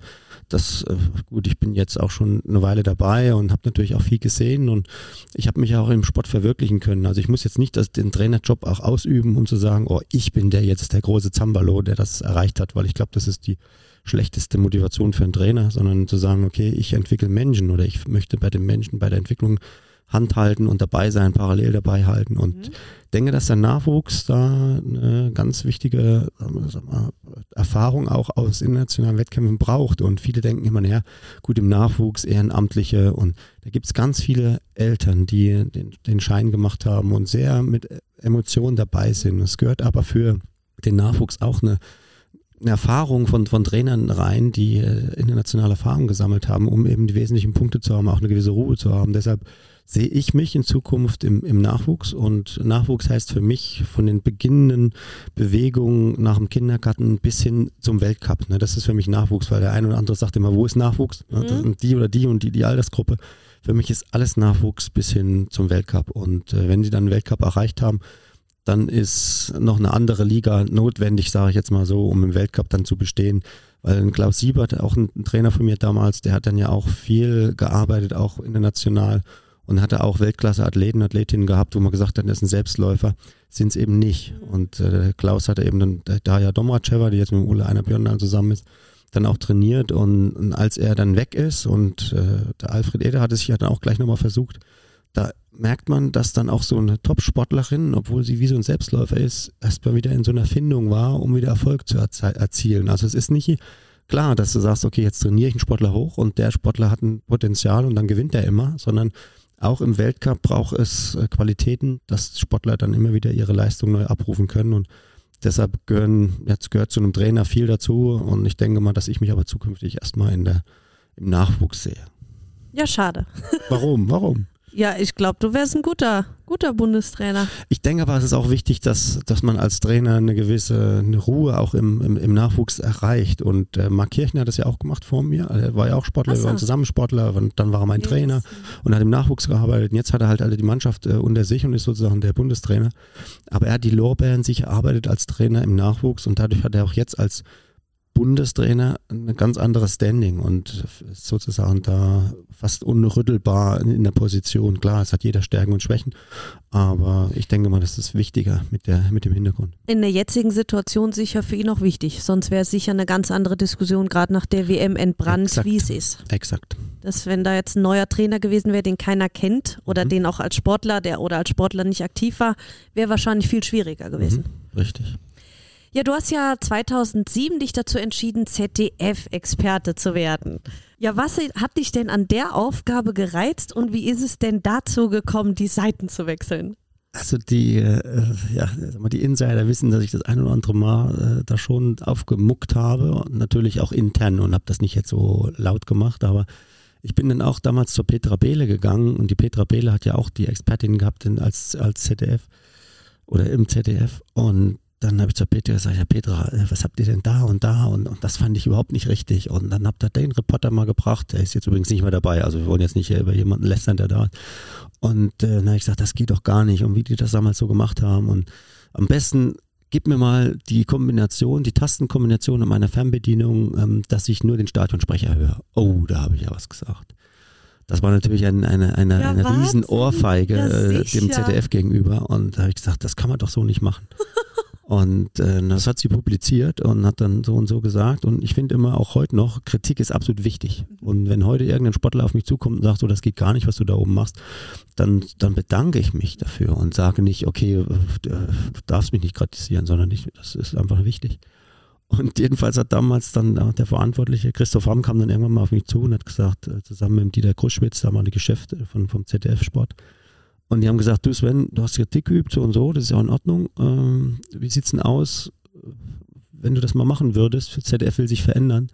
das, äh, gut, ich bin jetzt auch schon eine Weile dabei und habe natürlich auch viel gesehen und ich habe mich auch im Sport verwirklichen können. Also ich muss jetzt nicht das, den Trainerjob auch ausüben, um zu sagen, oh, ich bin der jetzt der große Zambalo, der das erreicht hat, weil ich glaube, das ist die schlechteste Motivation für einen Trainer, sondern zu sagen, okay, ich entwickle Menschen oder ich möchte bei den Menschen, bei der Entwicklung handhalten und dabei sein, parallel dabei halten. Und mhm. denke, dass der Nachwuchs da eine ganz wichtige mal, Erfahrung auch aus internationalen Wettkämpfen braucht. Und viele denken immer, naja, gut, im Nachwuchs Ehrenamtliche und da gibt es ganz viele Eltern, die den, den Schein gemacht haben und sehr mit Emotionen dabei sind. Es gehört aber für den Nachwuchs auch eine eine Erfahrung von, von Trainern rein, die äh, internationale Erfahrung gesammelt haben, um eben die wesentlichen Punkte zu haben, auch eine gewisse Ruhe zu haben. Deshalb sehe ich mich in Zukunft im, im Nachwuchs und Nachwuchs heißt für mich von den beginnenden Bewegungen nach dem Kindergarten bis hin zum Weltcup. Ne? Das ist für mich Nachwuchs, weil der eine oder andere sagt immer, wo ist Nachwuchs? Ne? Das mhm. sind die oder die und die, die Altersgruppe. Für mich ist alles Nachwuchs bis hin zum Weltcup und äh, wenn sie dann den Weltcup erreicht haben, dann ist noch eine andere Liga notwendig, sage ich jetzt mal so, um im Weltcup dann zu bestehen. Weil Klaus Siebert, auch ein Trainer von mir damals, der hat dann ja auch viel gearbeitet, auch international und hatte auch Weltklasse-Athleten, Athletinnen gehabt, wo man gesagt hat, das ein Selbstläufer, sind es eben nicht. Und äh, Klaus hatte eben dann Daria Domracheva, die jetzt mit Ulle Einer Björn zusammen ist, dann auch trainiert und, und, als er dann weg ist und äh, der Alfred Eder hat es sich ja dann auch gleich nochmal versucht, da merkt man, dass dann auch so eine Top-Sportlerin, obwohl sie wie so ein Selbstläufer ist, erstmal wieder in so einer Findung war, um wieder Erfolg zu erzielen. Also es ist nicht klar, dass du sagst, okay, jetzt trainiere ich einen Sportler hoch und der Sportler hat ein Potenzial und dann gewinnt er immer, sondern auch im Weltcup braucht es äh, Qualitäten, dass Sportler dann immer wieder ihre Leistung neu abrufen können und deshalb gehören, jetzt gehört zu einem Trainer viel dazu und ich denke mal, dass ich mich aber zukünftig erstmal in der, im Nachwuchs sehe. Ja, schade. Warum? Warum? Ja, ich glaube, du wärst ein guter, guter Bundestrainer. Ich denke aber, es ist auch wichtig, dass, dass man als Trainer eine gewisse eine Ruhe auch im, im, im Nachwuchs erreicht. Und äh, Marc Kirchner hat das ja auch gemacht vor mir. Er war ja auch Sportler, so. wir waren zusammen Sportler, und dann war er mein yes. Trainer und hat im Nachwuchs gearbeitet. Und jetzt hat er halt alle die Mannschaft äh, unter sich und ist sozusagen der Bundestrainer. Aber er hat die Lorbeeren sich erarbeitet als Trainer im Nachwuchs und dadurch hat er auch jetzt als Bundestrainer ein ganz anderes Standing und sozusagen da fast unrüttelbar in der Position. Klar, es hat jeder Stärken und Schwächen, aber ich denke mal, das ist wichtiger mit, der, mit dem Hintergrund. In der jetzigen Situation sicher für ihn auch wichtig, sonst wäre es sicher eine ganz andere Diskussion, gerade nach der WM entbrannt, Exakt. wie es ist. Exakt. Dass wenn da jetzt ein neuer Trainer gewesen wäre, den keiner kennt oder mhm. den auch als Sportler, der oder als Sportler nicht aktiv war, wäre wahrscheinlich viel schwieriger gewesen. Mhm. Richtig. Ja, du hast ja 2007 dich dazu entschieden, ZDF-Experte zu werden. Ja, was hat dich denn an der Aufgabe gereizt und wie ist es denn dazu gekommen, die Seiten zu wechseln? Also die, äh, ja, die Insider wissen, dass ich das ein oder andere Mal äh, da schon aufgemuckt habe, und natürlich auch intern und habe das nicht jetzt so laut gemacht, aber ich bin dann auch damals zur Petra Behle gegangen und die Petra Behle hat ja auch die Expertin gehabt in, als, als ZDF oder im ZDF und dann habe ich zur Petra gesagt, ja Petra, äh, was habt ihr denn da und da und, und das fand ich überhaupt nicht richtig und dann habt ihr den Reporter mal gebracht, der ist jetzt übrigens nicht mehr dabei, also wir wollen jetzt nicht über jemanden lästern, der da ist und äh, dann habe ich gesagt, das geht doch gar nicht und wie die das damals so gemacht haben und am besten gib mir mal die Kombination, die Tastenkombination in meiner Fernbedienung, ähm, dass ich nur den Stadionsprecher höre. Oh, da habe ich ja was gesagt. Das war natürlich ein, eine, eine, Ja, eine riesen Ohrfeige Ja, äh, dem. ZDF gegenüber. Und da habe ich gesagt, das kann man doch so nicht machen. Und äh, das hat sie publiziert und hat dann so und so gesagt. Und ich finde immer auch heute noch, Kritik ist absolut wichtig. Und wenn heute irgendein Sportler auf mich zukommt und sagt, so, das geht gar nicht, was du da oben machst, dann, dann bedanke ich mich dafür und sage nicht, okay, äh, du darfst mich nicht kritisieren, sondern ich, das ist einfach wichtig. Und jedenfalls hat damals dann äh, der Verantwortliche, Christoph Hamm, kam dann irgendwann mal auf mich zu und hat gesagt, äh, zusammen mit Dieter Kruschwitz, damalige Geschäft von, vom ZDF-Sport, und die haben gesagt, du Sven, du hast Kritik geübt, so und so, das ist ja auch in Ordnung. Ähm, wie sieht's denn aus, wenn du das mal machen würdest? ZDF will sich verändern.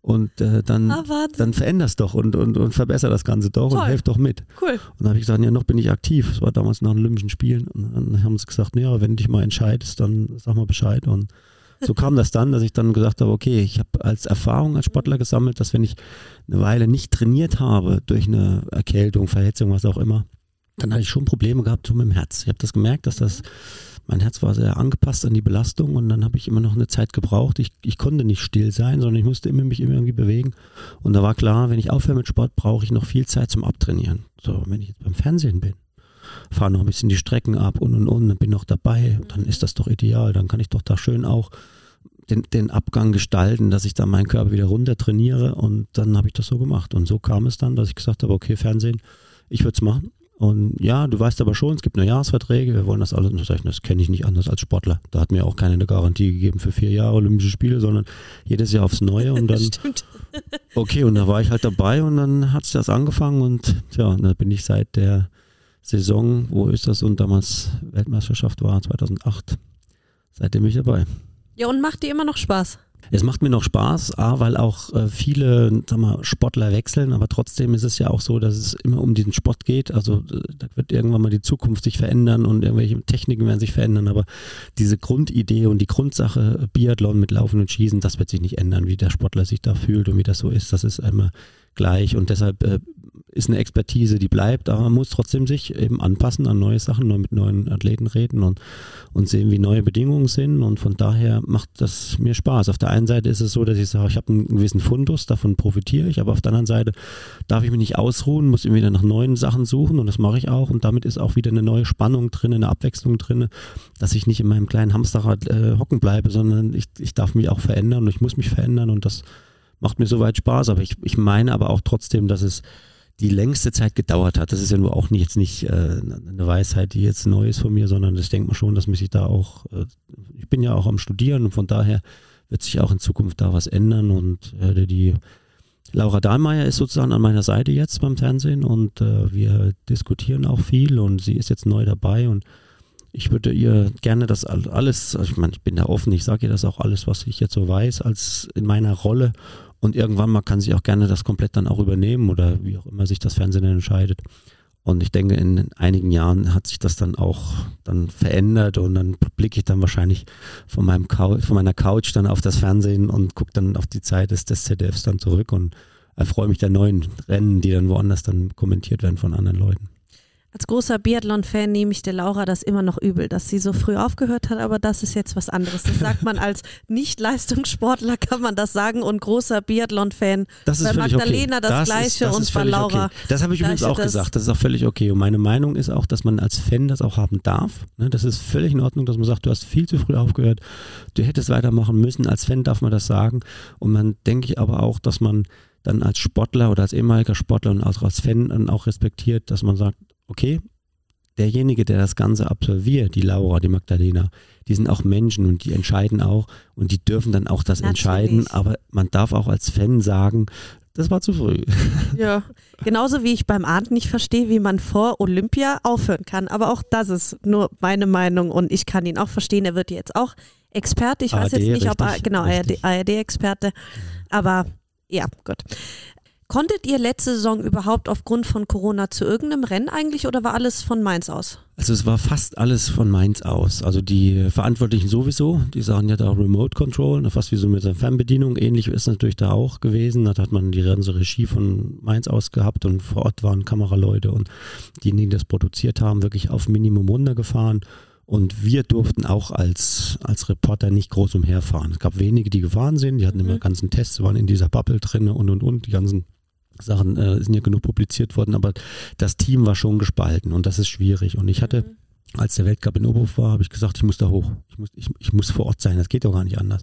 Und äh, dann, Ah, dann veränder's doch und, und, und verbessere das Ganze doch Toll. und helf doch mit. Cool. Und dann habe ich gesagt, ja, noch bin ich aktiv. Das war damals nach den Olympischen Spielen. Und dann haben sie gesagt, ja, wenn du dich mal entscheidest, dann sag mal Bescheid. Und so kam das dann, dass ich dann gesagt habe, okay, ich habe als Erfahrung als Sportler gesammelt, dass wenn ich eine Weile nicht trainiert habe durch eine Erkältung, Verletzung, was auch immer, dann hatte ich schon Probleme gehabt so mit dem Herz. Ich habe das gemerkt, dass das mein Herz war sehr angepasst an die Belastung und dann habe ich immer noch eine Zeit gebraucht. Ich, ich konnte nicht still sein, sondern ich musste immer mich immer irgendwie bewegen. Und da war klar, wenn ich aufhöre mit Sport, brauche ich noch viel Zeit zum Abtrainieren. So, wenn ich jetzt beim Fernsehen bin, fahre noch ein bisschen die Strecken ab und und und, bin noch dabei, dann ist das doch ideal. Dann kann ich doch da schön auch den, den Abgang gestalten, dass ich dann meinen Körper wieder runter trainiere und dann habe ich das so gemacht. Und so kam es dann, dass ich gesagt habe, okay, Fernsehen, ich würde es machen. Und ja, du weißt aber schon, es gibt nur Jahresverträge, wir wollen das alles unterzeichnen. Das kenne ich nicht anders als Sportler. Da hat mir auch keiner eine Garantie gegeben für vier Jahre Olympische Spiele, sondern jedes Jahr aufs Neue und dann, Stimmt. okay, und da war ich halt dabei und dann hat es das angefangen und ja, da bin ich seit der Saison, wo ist das und damals Weltmeisterschaft war, 2008, seitdem ich dabei. Ja, und macht dir immer noch Spaß? Es macht mir noch Spaß, A, weil auch äh, viele sag mal, Sportler wechseln, aber trotzdem ist es ja auch so, dass es immer um diesen Sport geht. Also äh, da wird irgendwann mal die Zukunft sich verändern und irgendwelche Techniken werden sich verändern, aber diese Grundidee und die Grundsache äh, Biathlon mit Laufen und Schießen, das wird sich nicht ändern, wie der Sportler sich da fühlt und wie das so ist. Das ist immer gleich und deshalb äh, ist eine Expertise, die bleibt, aber man muss trotzdem sich eben anpassen an neue Sachen, neu mit neuen Athleten reden und, und sehen, wie neue Bedingungen sind. Und von daher macht das mir Spaß. Auf der einen Seite ist es so, dass ich sage, ich habe einen gewissen Fundus, davon profitiere ich, aber auf der anderen Seite darf ich mich nicht ausruhen, muss immer wieder nach neuen Sachen suchen. Und das mache ich auch. Und damit ist auch wieder eine neue Spannung drin, eine Abwechslung drin, dass ich nicht in meinem kleinen Hamsterrad äh, hocken bleibe, sondern ich, ich darf mich auch verändern und ich muss mich verändern. Und das macht mir soweit Spaß, aber ich, ich meine aber auch trotzdem, dass es die längste Zeit gedauert hat. Das ist ja nur auch nicht, jetzt nicht äh, eine Weisheit, die jetzt neu ist von mir, sondern ich denke mal schon, dass mich da auch, äh, ich bin ja auch am Studieren und von daher wird sich auch in Zukunft da was ändern und äh, die Laura Dahlmeier ist sozusagen an meiner Seite jetzt beim Fernsehen und äh, wir diskutieren auch viel und sie ist jetzt neu dabei und ich würde ihr gerne das all- alles, also ich meine, ich bin da offen, ich sage ihr das auch alles, was ich jetzt so weiß, als in meiner Rolle und irgendwann mal kann sie auch gerne das komplett dann auch übernehmen oder wie auch immer sich das Fernsehen entscheidet. Und ich denke, in einigen Jahren hat sich das dann auch dann verändert und dann blicke ich dann wahrscheinlich von meinem von meiner Couch dann auf das Fernsehen und gucke dann auf die Zeit des, des ZDFs dann zurück und erfreue mich der neuen Rennen, die dann woanders dann kommentiert werden von anderen Leuten. Als großer Biathlon-Fan nehme ich der Laura das immer noch übel, dass sie so früh aufgehört hat, aber das ist jetzt was anderes. Das sagt man als Nicht-Leistungssportler, kann man das sagen und großer Biathlon-Fan. Das ist Bei völlig Magdalena okay. das, ist- Gleiche das und ist bei Laura. Okay. Das habe ich übrigens auch das- gesagt. Das ist auch völlig okay. Und meine Meinung ist auch, dass man als Fan das auch haben darf. Ne, Das ist völlig in Ordnung, dass man sagt, du hast viel zu früh aufgehört. Du hättest weitermachen müssen. Als Fan darf man das sagen. Und man denke ich aber auch, dass man dann als Sportler oder als ehemaliger Sportler und auch als Fan dann auch respektiert, dass man sagt, okay, derjenige, der das Ganze absolviert, die Laura, die Magdalena, die sind auch Menschen und die entscheiden auch und die dürfen dann auch das Natürlich. entscheiden, aber man darf auch als Fan sagen, das war zu früh. Ja, genauso wie ich beim Arndt nicht verstehe, wie man vor Olympia aufhören kann. Aber auch das ist nur meine Meinung und ich kann ihn auch verstehen. Er wird jetzt auch Experte. Ich weiß ARD, jetzt nicht, ob er, richtig, genau richtig. ARD-Experte. Aber ja, gut. Konntet ihr letzte Saison überhaupt aufgrund von Corona zu irgendeinem Rennen eigentlich oder war alles von Mainz aus? Also es war fast alles von Mainz aus. Also die Verantwortlichen sowieso, die sagen ja da Remote Control, ne, fast wie so mit der Fernbedienung. Ähnlich ist natürlich da auch gewesen. Da hat man die ganze Regie von Mainz aus gehabt und vor Ort waren Kameraleute und diejenigen, die das produziert haben, wirklich auf Minimum runtergefahren. Und wir durften auch als, als Reporter nicht groß umherfahren. Es gab wenige, die gefahren sind, die hatten immer mhm. ganzen Tests, waren in dieser Bubble drin und und und, die ganzen Sachen äh, sind ja genug publiziert worden, aber das Team war schon gespalten und das ist schwierig. Und ich hatte, mhm. als der Weltcup in Oberhof war, habe ich gesagt, ich muss da hoch. Ich muss, ich, ich muss vor Ort sein, das geht doch gar nicht anders.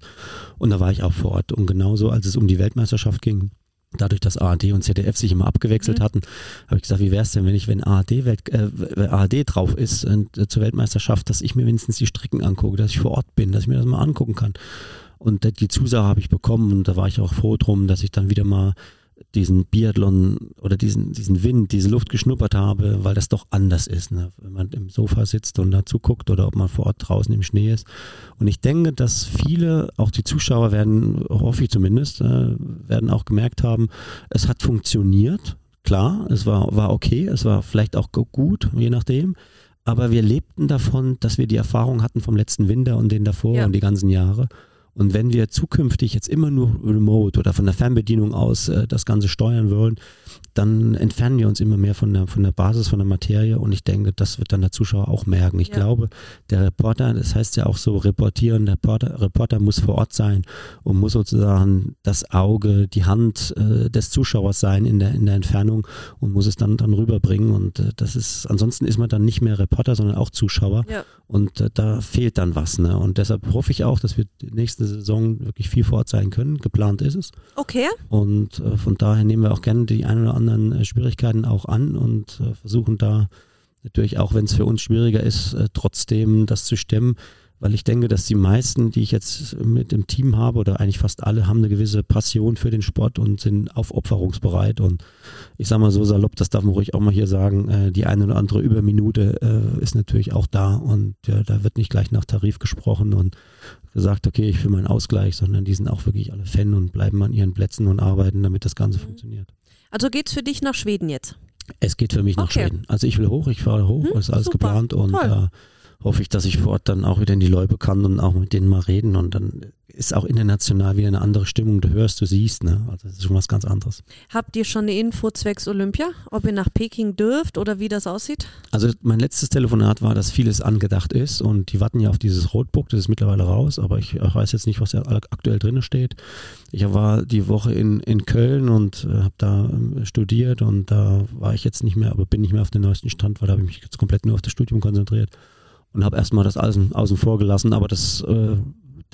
Und da war ich auch vor Ort. Und genauso, als es um die Weltmeisterschaft ging, dadurch, dass ARD und ZDF sich immer abgewechselt mhm. hatten, habe ich gesagt, wie wäre es denn, wenn ich, wenn ARD, Welt, äh, ARD drauf ist äh, zur Weltmeisterschaft, dass ich mir wenigstens die Strecken angucke, dass ich vor Ort bin, dass ich mir das mal angucken kann. Und die Zusage habe ich bekommen und da war ich auch froh drum, dass ich dann wieder mal diesen Biathlon oder diesen, diesen Wind, diese Luft geschnuppert habe, weil das doch anders ist, ne? wenn man im Sofa sitzt und dazu guckt oder ob man vor Ort draußen im Schnee ist. Und ich denke, dass viele, auch die Zuschauer werden, hoffe ich zumindest, äh, werden auch gemerkt haben, es hat funktioniert. Klar, es war, war okay, es war vielleicht auch gut, je nachdem. Aber wir lebten davon, dass wir die Erfahrung hatten vom letzten Winter und den davor ja. und die ganzen Jahre. Und wenn wir zukünftig jetzt immer nur remote oder von der Fernbedienung aus äh, das Ganze steuern wollen, dann entfernen wir uns immer mehr von der, von der Basis, von der Materie und ich denke, das wird dann der Zuschauer auch merken. Ich ja. glaube, der Reporter, das heißt ja auch so reportieren, der Reporter, Reporter muss vor Ort sein und muss sozusagen das Auge, die Hand äh, des Zuschauers sein in der, in der Entfernung und muss es dann, dann rüberbringen und äh, das ist, ansonsten ist man dann nicht mehr Reporter, sondern auch Zuschauer ja. und äh, da fehlt dann was. Ne? Und deshalb hoffe ich auch, dass wir die nächste Saison wirklich viel vor Ort sein können. Geplant ist es. Okay. Und äh, von daher nehmen wir auch gerne die ein oder andere anderen äh, Schwierigkeiten auch an und äh, versuchen da natürlich auch, wenn es für uns schwieriger ist, äh, trotzdem das zu stemmen weil ich denke, dass die meisten, die ich jetzt mit dem Team habe, oder eigentlich fast alle, haben eine gewisse Passion für den Sport und sind aufopferungsbereit. Und ich sage mal so salopp, das darf man ruhig auch mal hier sagen, äh, die eine oder andere Überminute äh, ist natürlich auch da und ja, da wird nicht gleich nach Tarif gesprochen und gesagt, okay, ich will meinen Ausgleich, sondern die sind auch wirklich alle Fan und bleiben an ihren Plätzen und arbeiten, damit das Ganze mhm. funktioniert. Also geht es für dich nach Schweden jetzt? Es geht für mich nach okay. Schweden. Also ich will hoch, ich fahre hoch, hm, ist alles super. geplant und äh, hoffe ich, dass ich vor Ort dann auch wieder in die Leute kann und auch mit denen mal reden und dann ist auch international wieder eine andere Stimmung. Du hörst, du siehst, ne? Also das ist schon was ganz anderes. Habt ihr schon eine Info zwecks Olympia, ob ihr nach Peking dürft oder wie das aussieht? Also mein letztes Telefonat war, dass vieles angedacht ist und die warten ja auf dieses Roadbook, das ist mittlerweile raus, aber ich weiß jetzt nicht, was da aktuell drin steht. Ich war die Woche in, in Köln und äh, habe da äh, studiert und da war ich jetzt nicht mehr, aber bin nicht mehr auf dem neuesten Stand, weil da habe ich mich jetzt komplett nur auf das Studium konzentriert und habe erstmal das außen, außen vor gelassen, aber das äh,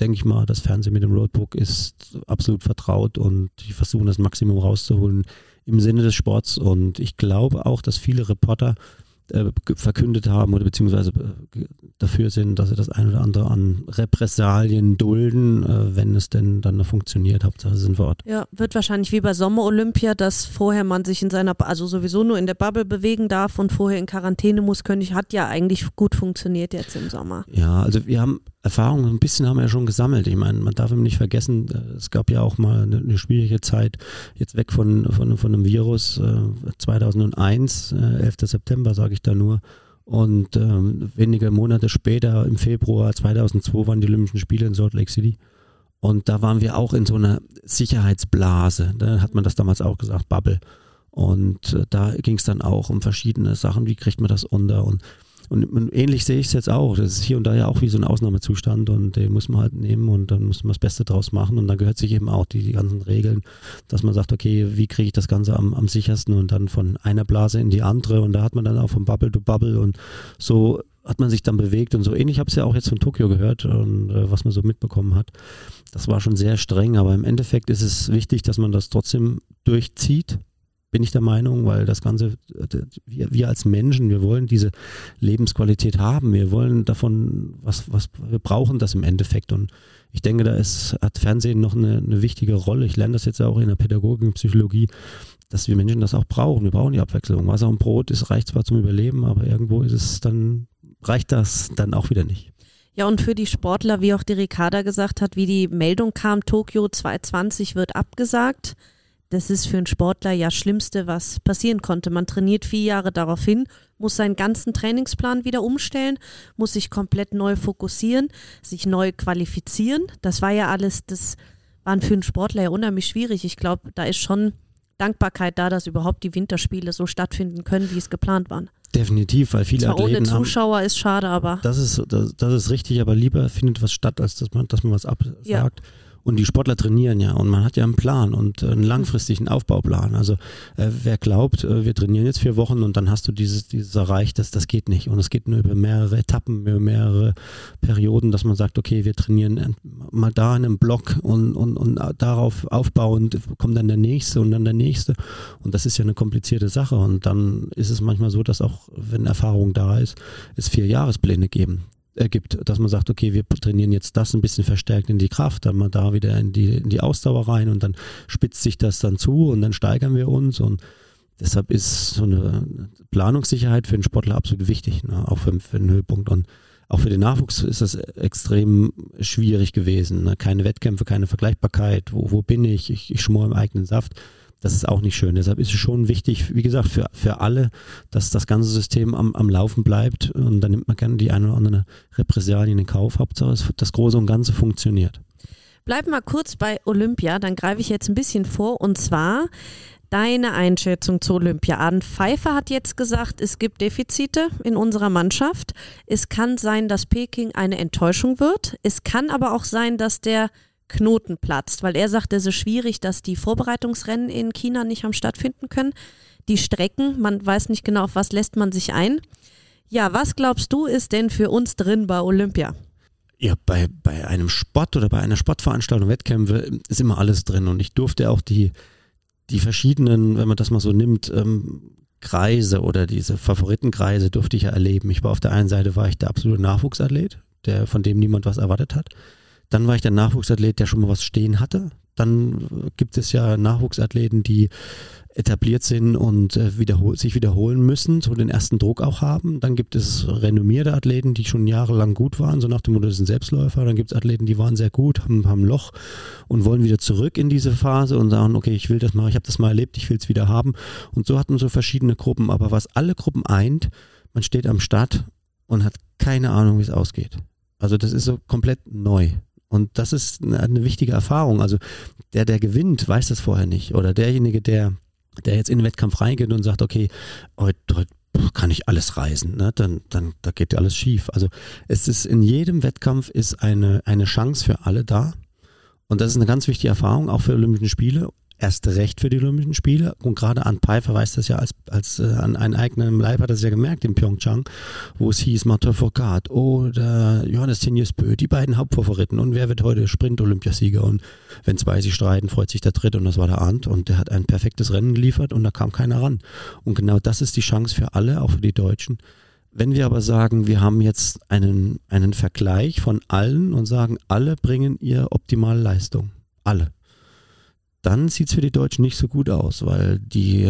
denke ich mal, das Fernsehen mit dem Roadbook ist absolut vertraut und die versuchen das Maximum rauszuholen im Sinne des Sports. Und ich glaube auch, dass viele Reporter äh, verkündet haben oder beziehungsweise äh, dafür sind, dass sie das ein oder andere an Repressalien dulden, äh, wenn es denn dann noch funktioniert. Hauptsache sind wir Ort. Ja, wird wahrscheinlich wie bei Sommer-Olympia, dass vorher man sich in seiner, also sowieso nur in der Bubble bewegen darf und vorher in Quarantäne muss können. Hat ja eigentlich gut funktioniert jetzt im Sommer. Ja, also wir haben Erfahrungen, ein bisschen haben wir ja schon gesammelt. Ich meine, man darf immer nicht vergessen, es gab ja auch mal eine, eine schwierige Zeit, jetzt weg von, von, von einem Virus, äh, 2001, äh, 11. September sage ich da nur. Und ähm, wenige Monate später, im Februar 2002, waren die Olympischen Spiele in Salt Lake City. Und da waren wir auch in so einer Sicherheitsblase. Da hat man das damals auch gesagt, Bubble. Und äh, da ging es dann auch um verschiedene Sachen. Wie kriegt man das unter? Und und, und ähnlich sehe ich es jetzt auch. Das ist hier und da ja auch wie so ein Ausnahmezustand und den muss man halt nehmen und dann muss man das Beste draus machen. Und da gehört sich eben auch die, die ganzen Regeln, dass man sagt, okay, wie kriege ich das Ganze am, am sichersten und dann von einer Blase in die andere. Und da hat man dann auch von Bubble to Bubble und so hat man sich dann bewegt und so ähnlich. Ich habe es ja auch jetzt von Tokio gehört und äh, was man so mitbekommen hat. Das war schon sehr streng, aber im Endeffekt ist es wichtig, dass man das trotzdem durchzieht bin ich der Meinung, weil das Ganze, wir, wir, als Menschen, wir wollen diese Lebensqualität haben, wir wollen davon, was, was, wir brauchen das im Endeffekt und ich denke, da ist, hat Fernsehen noch eine, eine wichtige Rolle. Ich lerne das jetzt auch in der Pädagogik und Psychologie, dass wir Menschen das auch brauchen. Wir brauchen die Abwechslung. Wasser und Brot ist, reicht zwar zum Überleben, aber irgendwo ist es dann, reicht das dann auch wieder nicht. Ja, und für die Sportler, wie auch die Ricarda gesagt hat, wie die Meldung kam, Tokio 2020 wird abgesagt das ist für einen Sportler ja Schlimmste, was passieren konnte. Man trainiert vier Jahre darauf hin, muss seinen ganzen Trainingsplan wieder umstellen, muss sich komplett neu fokussieren, sich neu qualifizieren. Das war ja alles, das waren für einen Sportler ja unheimlich schwierig. Ich glaube, da ist schon Dankbarkeit da, dass überhaupt die Winterspiele so stattfinden können, wie es geplant waren. Definitiv, weil viele Zwar Athleten ohne Zuschauer haben, ist schade, aber. Das ist, das, das, ist richtig, aber lieber findet was statt, als dass man, dass man was absagt. Ja. Und die Sportler trainieren ja und man hat ja einen Plan und einen langfristigen Aufbauplan. Also äh, wer glaubt, äh, wir trainieren jetzt vier Wochen und dann hast du dieses, dieses erreicht, das, das geht nicht. Und es geht nur über mehrere Etappen, über mehrere Perioden, dass man sagt, okay, wir trainieren mal da in einem Block und, und, und darauf aufbauend kommt dann der nächste und dann der nächste. Und das ist ja eine komplizierte Sache. Und dann ist es manchmal so, dass auch, wenn Erfahrung da ist, es vier Jahrespläne geben ergibt, dass man sagt, okay, wir trainieren jetzt das ein bisschen verstärkt in die Kraft, dann mal da wieder in die, in die Ausdauer rein und dann spitzt sich das dann zu und dann steigern wir uns und deshalb ist so eine Planungssicherheit für den Sportler absolut wichtig, ne? auch für, für den Höhepunkt und auch für den Nachwuchs ist das extrem schwierig gewesen. Ne? Keine Wettkämpfe, keine Vergleichbarkeit. Wo, wo bin ich? Ich, ich schmore im eigenen Saft. Das ist auch nicht schön. Deshalb ist es schon wichtig, wie gesagt, für, für alle, dass das ganze System am, am Laufen bleibt. Und dann nimmt man gerne die eine oder andere Repressalien in Kauf. Hauptsache, das Große und Ganze funktioniert. Bleib mal kurz bei Olympia, dann greife ich jetzt ein bisschen vor. Und zwar deine Einschätzung zu Olympia. Aden Pfeiffer hat jetzt gesagt, es gibt Defizite in unserer Mannschaft. Es kann sein, dass Peking eine Enttäuschung wird. Es kann aber auch sein, dass der Knoten platzt, weil er sagt, es ist schwierig, dass die Vorbereitungsrennen in China nicht am stattfinden können. Die Strecken, man weiß nicht genau, auf was lässt man sich ein. Ja, was glaubst du, ist denn für uns drin bei Olympia? Ja, bei, bei einem Sport oder bei einer Sportveranstaltung, Wettkämpfe ist immer alles drin. Und ich durfte auch die, die verschiedenen, wenn man das mal so nimmt, ähm, Kreise oder diese Favoritenkreise durfte ich ja erleben. Ich war auf der einen Seite war ich der absolute Nachwuchsathlet, der, von dem niemand was erwartet hat. Dann war ich der Nachwuchsathlet, der schon mal was stehen hatte. Dann gibt es ja Nachwuchsathleten, die etabliert sind und äh, wiederhol sich wiederholen müssen, so den ersten Druck auch haben. Dann gibt es renommierte Athleten, die schon jahrelang gut waren, so nach dem Motto, das sind Selbstläufer. Dann gibt es Athleten, die waren sehr gut, haben, haben ein Loch und wollen wieder zurück in diese Phase und sagen, okay, ich will das mal, ich habe das mal erlebt, ich will es wieder haben. Und so hat man so verschiedene Gruppen. Aber was alle Gruppen eint, man steht am Start und hat keine Ahnung, wie es ausgeht. Also das ist so komplett neu. Und das ist eine, wichtige Erfahrung. Also der, der gewinnt, weiß das vorher nicht. Oder derjenige, der, der jetzt in den Wettkampf reingeht und sagt, okay, heute, heute kann ich alles reisen, ne? dann, dann da geht alles schief. Also es ist in jedem Wettkampf ist eine, eine Chance für alle da. Und das ist eine ganz wichtige Erfahrung, auch für Olympischen Spiele erst recht für die Olympischen Spiele. Und gerade an Pfeiffer weiß das ja als, als äh, an einen eigenen Leib hat das ja gemerkt in Pyeongchang, wo es hieß Martin Foucault oder Johannes Tenius Bö, die beiden Hauptfavoriten. Und wer wird heute Sprint-Olympiasieger? Und wenn zwei sich streiten, freut sich der Dritte und das war der Arndt. Und der hat ein perfektes Rennen geliefert und da kam keiner ran. Und genau das ist die Chance für alle, auch für die Deutschen. Wenn wir aber sagen, wir haben jetzt einen, einen Vergleich von allen und sagen, alle bringen ihr optimale Leistung. Alle dann sieht es für die Deutschen nicht so gut aus, weil die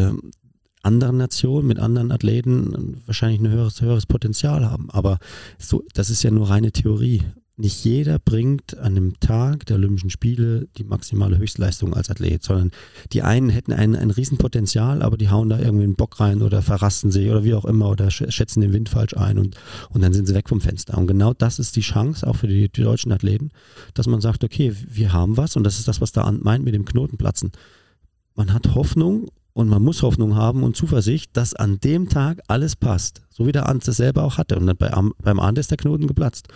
anderen Nationen mit anderen Athleten wahrscheinlich ein höheres, höheres Potenzial haben. Aber so, das ist ja nur reine Theorie nicht jeder bringt an dem Tag der Olympischen Spiele die maximale Höchstleistung als Athlet, sondern die einen hätten ein, ein Riesenpotenzial, aber die hauen da irgendwie einen Bock rein oder verrasten sich oder wie auch immer oder schätzen den Wind falsch ein und, und dann sind sie weg vom Fenster. Und genau das ist die Chance auch für die, die deutschen Athleten, dass man sagt, okay, wir haben was und das ist das, was da meint mit dem Knotenplatzen. Man hat Hoffnung und man muss Hoffnung haben und Zuversicht, dass an dem Tag alles passt. So wie der Arndt es selber auch hatte. Und dann bei, beim Arndt ist der Knoten geplatzt.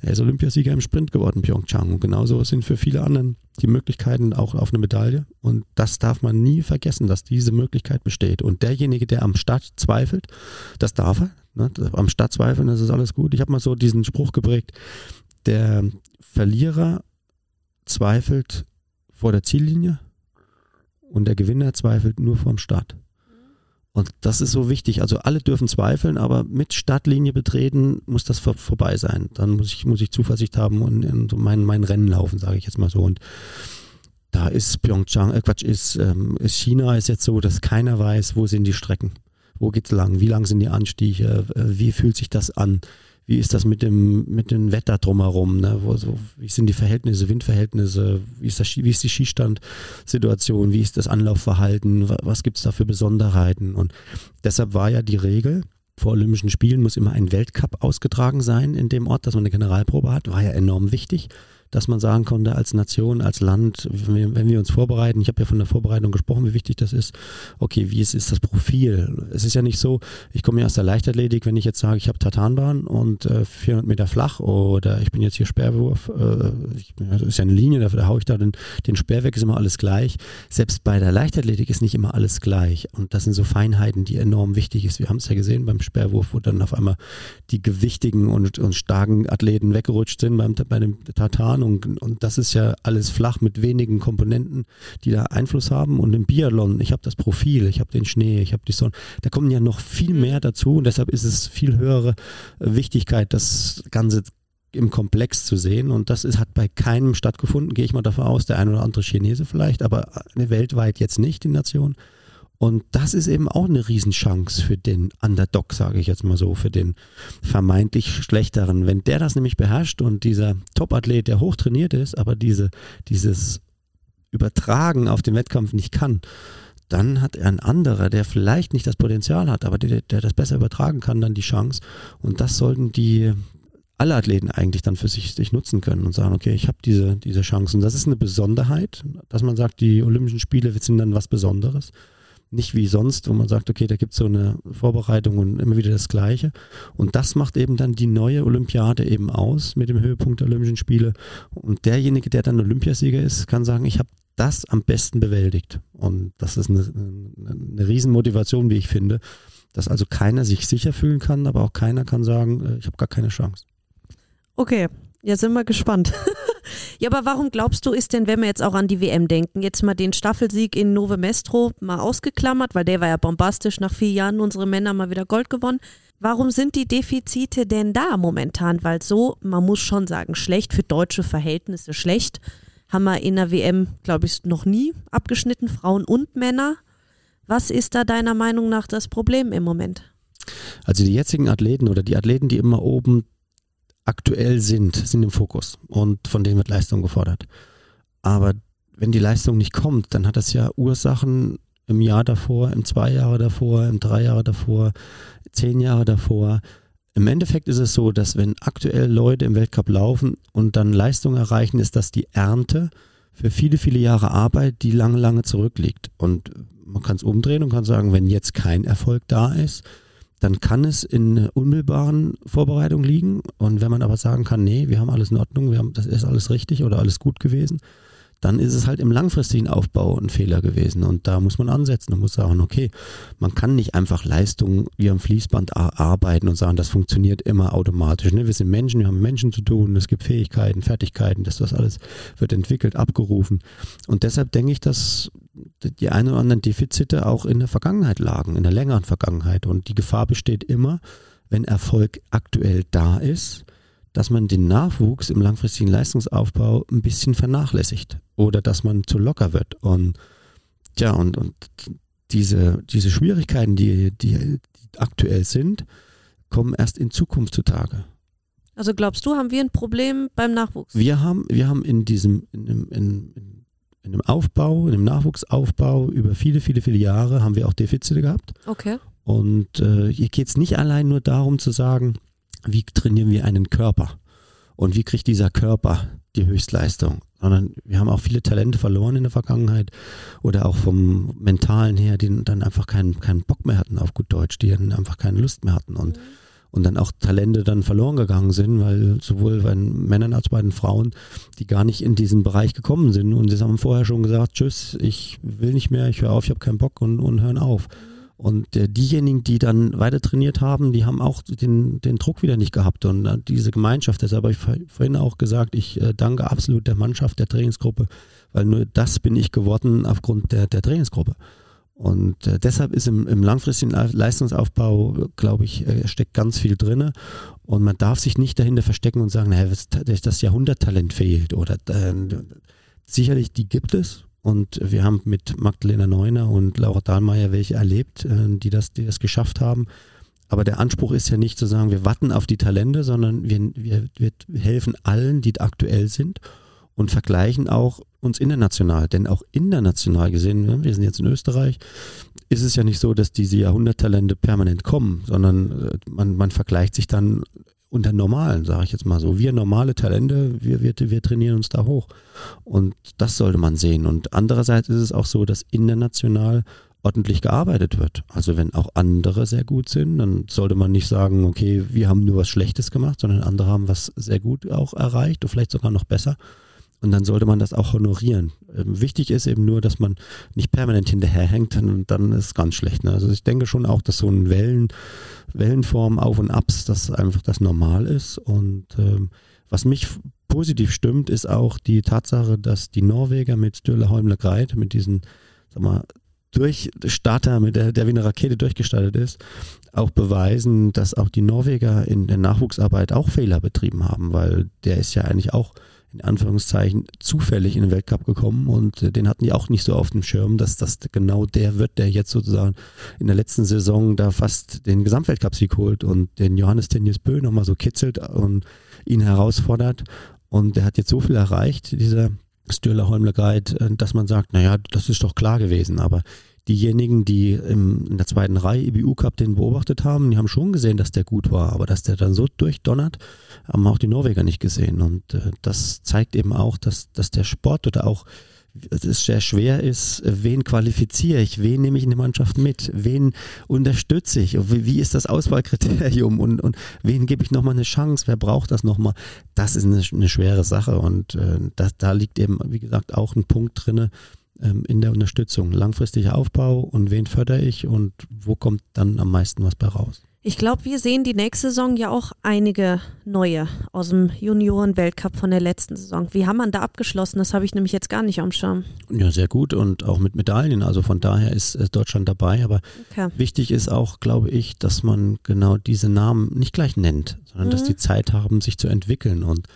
Er ist Olympiasieger im Sprint geworden, Pyeongchang. Und genauso sind für viele anderen die Möglichkeiten auch auf eine Medaille. Und das darf man nie vergessen, dass diese Möglichkeit besteht. Und derjenige, der am Start zweifelt, das darf er. Ne? Am Start zweifeln, das ist alles gut. Ich habe mal so diesen Spruch geprägt. Der Verlierer zweifelt vor der Ziellinie und der Gewinner zweifelt nur vorm Start. Und das ist so wichtig. Also alle dürfen zweifeln, aber mit Startlinie betreten muss das vor, vorbei sein. Dann muss ich, muss ich Zuversicht haben und, und mein, mein Rennen laufen, sage ich jetzt mal so. Und da ist Pyeongchang, äh Quatsch, ist, ähm, ist China ist jetzt so, dass keiner weiß, wo sind die Strecken, wo geht's lang, wie lang sind die Anstiege, äh, wie fühlt sich das an, wie ist das mit dem, mit dem Wetter drumherum, ne? Wo, so, wie sind die Verhältnisse, Windverhältnisse, wie ist, das, wie ist die Skistandsituation, wie ist das Anlaufverhalten, was gibt es da für Besonderheiten? Und deshalb war ja die Regel, vor Olympischen Spielen muss immer ein Weltcup ausgetragen sein in dem Ort, dass man eine Generalprobe hat, war ja enorm wichtig dass man sagen konnte, als Nation, als Land, wenn wir uns vorbereiten, ich habe ja von der Vorbereitung gesprochen, wie wichtig das ist, okay, wie ist, ist das Profil? Es ist ja nicht so, ich komme ja aus der Leichtathletik, wenn ich jetzt sage, ich habe Tartanbahn und äh, 400 Meter flach oder ich bin jetzt hier Sperrwurf, äh, ich, das ist ja eine Linie, da, haue ich da den, den Sperr weg, ist immer alles gleich. Selbst bei der Leichtathletik ist nicht immer alles gleich und das sind so Feinheiten, die enorm wichtig ist. Wir haben es ja gesehen beim Sperrwurf, wo dann auf einmal die gewichtigen und, und starken Athleten weggerutscht sind beim, bei dem Tartan und, und das ist ja alles flach mit wenigen Komponenten, die da Einfluss haben. Und im Biathlon, ich habe das Profil, ich habe den Schnee, ich habe die Sonne, da kommen ja noch viel mhm. mehr dazu und deshalb ist es viel höhere Wichtigkeit, das Ganze im Komplex zu sehen. Und das ist, hat bei keinem stattgefunden, gehe ich mal davon aus, der ein oder andere Chinese vielleicht, aber weltweit jetzt nicht, die Nation. Und das ist eben auch eine Riesenchance für den Underdog, sage ich jetzt mal so, für den vermeintlich Schlechteren. Wenn der das nämlich beherrscht und dieser Top-Athlet, der hochtrainiert ist, aber diese, dieses Übertragen auf den Wettkampf nicht kann, dann hat er ein anderer, der vielleicht nicht das Potenzial hat, aber der, der das besser übertragen kann, dann die Chance. Und das sollten die, alle Athleten eigentlich dann für sich, sich nutzen können und sagen, okay, ich habe diese, diese Chance. Und das ist eine Besonderheit, dass man sagt, die Olympischen Spiele sind dann was Besonderes nicht wie sonst, wo man sagt, okay, da gibt es so eine Vorbereitung und immer wieder das Gleiche. Und das macht eben dann die neue Olympiade eben aus mit dem Höhepunkt der Olympischen Spiele. Und derjenige, der dann Olympiasieger ist, kann sagen, ich habe das am besten bewältigt. Und das ist eine, eine Riesenmotivation, wie ich finde, dass also keiner sich sicher fühlen kann, aber auch keiner kann sagen, äh, ich habe gar keine Chance. Okay, ja, sind wir gespannt. ja, aber warum glaubst du, ist denn, wenn wir jetzt auch an die WM denken, jetzt mal den Staffelsieg in Nove Mestro mal ausgeklammert, weil der war ja bombastisch, nach vier Jahren unsere Männer mal wieder Gold gewonnen. Warum sind die Defizite denn da momentan? Weil so, man muss schon sagen, schlecht für deutsche Verhältnisse, schlecht. Haben wir in der WM, glaube ich, noch nie abgeschnitten, Frauen und Männer. Was ist da deiner Meinung nach das Problem im Moment? Also die jetzigen Athleten oder die Athleten, die immer oben aktuell sind, sind im Fokus und von denen wird Leistung gefordert. Aber wenn die Leistung nicht kommt, dann hat das ja Ursachen im Jahr davor, im zwei Jahre davor, im drei Jahre davor, zehn Jahre davor. Im Endeffekt ist es so, dass wenn aktuell Leute im Weltcup laufen und dann Leistung erreichen, ist das die Ernte für viele, viele Jahre Arbeit, die lange, lange zurückliegt. Und man kann es umdrehen und kann sagen, wenn jetzt kein Erfolg da ist, dann kann es in unmittelbaren Vorbereitung liegen. Und wenn man aber sagen kann, nee, wir haben alles in Ordnung, wir haben, das ist alles richtig oder alles gut gewesen, dann ist es halt im langfristigen Aufbau ein Fehler gewesen. Und da muss man ansetzen und muss sagen, okay, man kann nicht einfach Leistungen wie am Fließband arbeiten und sagen, das funktioniert immer automatisch. Ne? Wir sind Menschen, wir haben Menschen zu tun, es gibt Fähigkeiten, Fertigkeiten, das, das alles wird entwickelt, abgerufen. Und deshalb denke ich, dass die ein oder anderen Defizite auch in der Vergangenheit lagen, in der längeren Vergangenheit. Und die Gefahr besteht immer, wenn Erfolg aktuell da ist, dass man den Nachwuchs im langfristigen Leistungsaufbau ein bisschen vernachlässigt oder dass man zu locker wird. Und ja, und, und diese, diese Schwierigkeiten, die, die, die aktuell sind, kommen erst in Zukunft zutage. Also glaubst du, haben wir ein Problem beim Nachwuchs? Wir haben, wir haben in diesem, in, in, in, in dem Aufbau, in dem Nachwuchsaufbau über viele, viele, viele Jahre haben wir auch Defizite gehabt. Okay. Und äh, hier geht es nicht allein nur darum zu sagen, wie trainieren wir einen Körper und wie kriegt dieser Körper die Höchstleistung, sondern wir haben auch viele Talente verloren in der Vergangenheit oder auch vom Mentalen her, die dann einfach keinen, keinen Bock mehr hatten auf gut Deutsch, die dann einfach keine Lust mehr hatten und, mhm. und dann auch Talente dann verloren gegangen sind, weil sowohl bei den Männern als bei den Frauen, die gar nicht in diesen Bereich gekommen sind und sie haben vorher schon gesagt, tschüss, ich will nicht mehr, ich höre auf, ich habe keinen Bock und, und hören auf. Mhm. Und äh, diejenigen, die dann weiter trainiert haben, die haben auch den, den Druck wieder nicht gehabt. Und äh, diese Gemeinschaft, deshalb habe ich vorhin auch gesagt, ich äh, danke absolut der Mannschaft, der Trainingsgruppe, weil nur das bin ich geworden aufgrund der, der Trainingsgruppe. Und deshalb ist im, im langfristigen Leistungsaufbau, glaube ich, steckt ganz viel drin. Und man darf sich nicht dahinter verstecken und sagen, naja, das Jahrhunderttalent fehlt. Oder äh, sicherlich, die gibt es. Und wir haben mit Magdalena Neuner und Laura Dahlmeier welche erlebt, äh, die das, die das geschafft haben. aber der Anspruch ist ja nicht zu sagen, wir warten auf die Talente, sondern wir, wir, wir helfen allen, die aktuell sind und vergleichen auch uns international. Denn auch international gesehen, ne, wir sind jetzt in Österreich, ist es ja nicht so, dass diese Jahrhunderttalente permanent kommen, sondern äh, man, man vergleicht sich dann unter Normalen, sage ich jetzt mal so. Wir normale Talente, wir, wir, wir trainieren uns da hoch. Und das sollte man sehen. Und andererseits ist es auch so, dass international ordentlich gearbeitet wird. Also wenn auch andere sehr gut sind, dann sollte man nicht sagen, okay, wir haben nur was Schlechtes gemacht, sondern andere haben was sehr gut auch erreicht und vielleicht sogar noch besser. Und dann sollte man das auch honorieren. Ähm, wichtig ist eben nur, dass man nicht permanent hinterherhängt und dann ist es ganz schlecht. Ne? Also ich denke schon auch, dass so ein Wellen, Wellenform Auf und Abs, das einfach das Normal ist. Und ähm, was mich positiv stimmt, ist auch die Tatsache, dass die Norweger mit Sturle Holmle Greit, mit diesen, sag mal, Durchstarter, mit der, der wie eine Rakete durchgestartet ist, auch beweisen, dass auch die Norweger in der Nachwuchsarbeit auch Fehler betrieben haben, weil der ist ja eigentlich auch in Anführungszeichen zufällig in den Weltcup gekommen und äh, den hatten die auch nicht so auf dem Schirm, dass das genau der wird, der jetzt sozusagen in der letzten Saison da fast den Gesamtweltcup-Sieg holt und den Johannes Tenius Bö nochmal so kitzelt und ihn herausfordert. Und der hat jetzt so viel erreicht, dieser Stürler Holmler Guide, äh, dass man sagt, naja, das ist doch klar gewesen, aber diejenigen, die im, in der zweiten Reihe IBU Cup den beobachtet haben, die haben schon gesehen, dass der gut war, aber dass der dann so durchdonnert, haben auch die Norweger nicht gesehen. Und äh, das zeigt eben auch, dass, dass der Sport oder auch es sehr schwer ist, wen qualifiziere ich, wen nehme ich in die Mannschaft mit, wen unterstütze ich, wie, ist das Auswahlkriterium und, und wen gebe ich nochmal eine Chance, wer braucht das nochmal? Das ist eine, eine schwere Sache und äh, das, da liegt eben, wie gesagt, auch ein Punkt drinne, ähm, in der Unterstützung. Langfristiger Aufbau und wen fördere ich und wo kommt dann am meisten was bei raus? Ich glaube, wir sehen die nächste Saison ja auch einige neue aus dem Junioren-Weltcup von der letzten Saison. Wie haben man da abgeschlossen? Das habe ich nämlich jetzt gar nicht am Schirm. Ja, sehr gut und auch mit Medaillen. Also von daher ist, ist Deutschland dabei. Aber okay. wichtig ist auch, glaube ich, dass man genau diese Namen nicht gleich nennt, sondern mhm. dass die Zeit haben, sich zu entwickeln. Und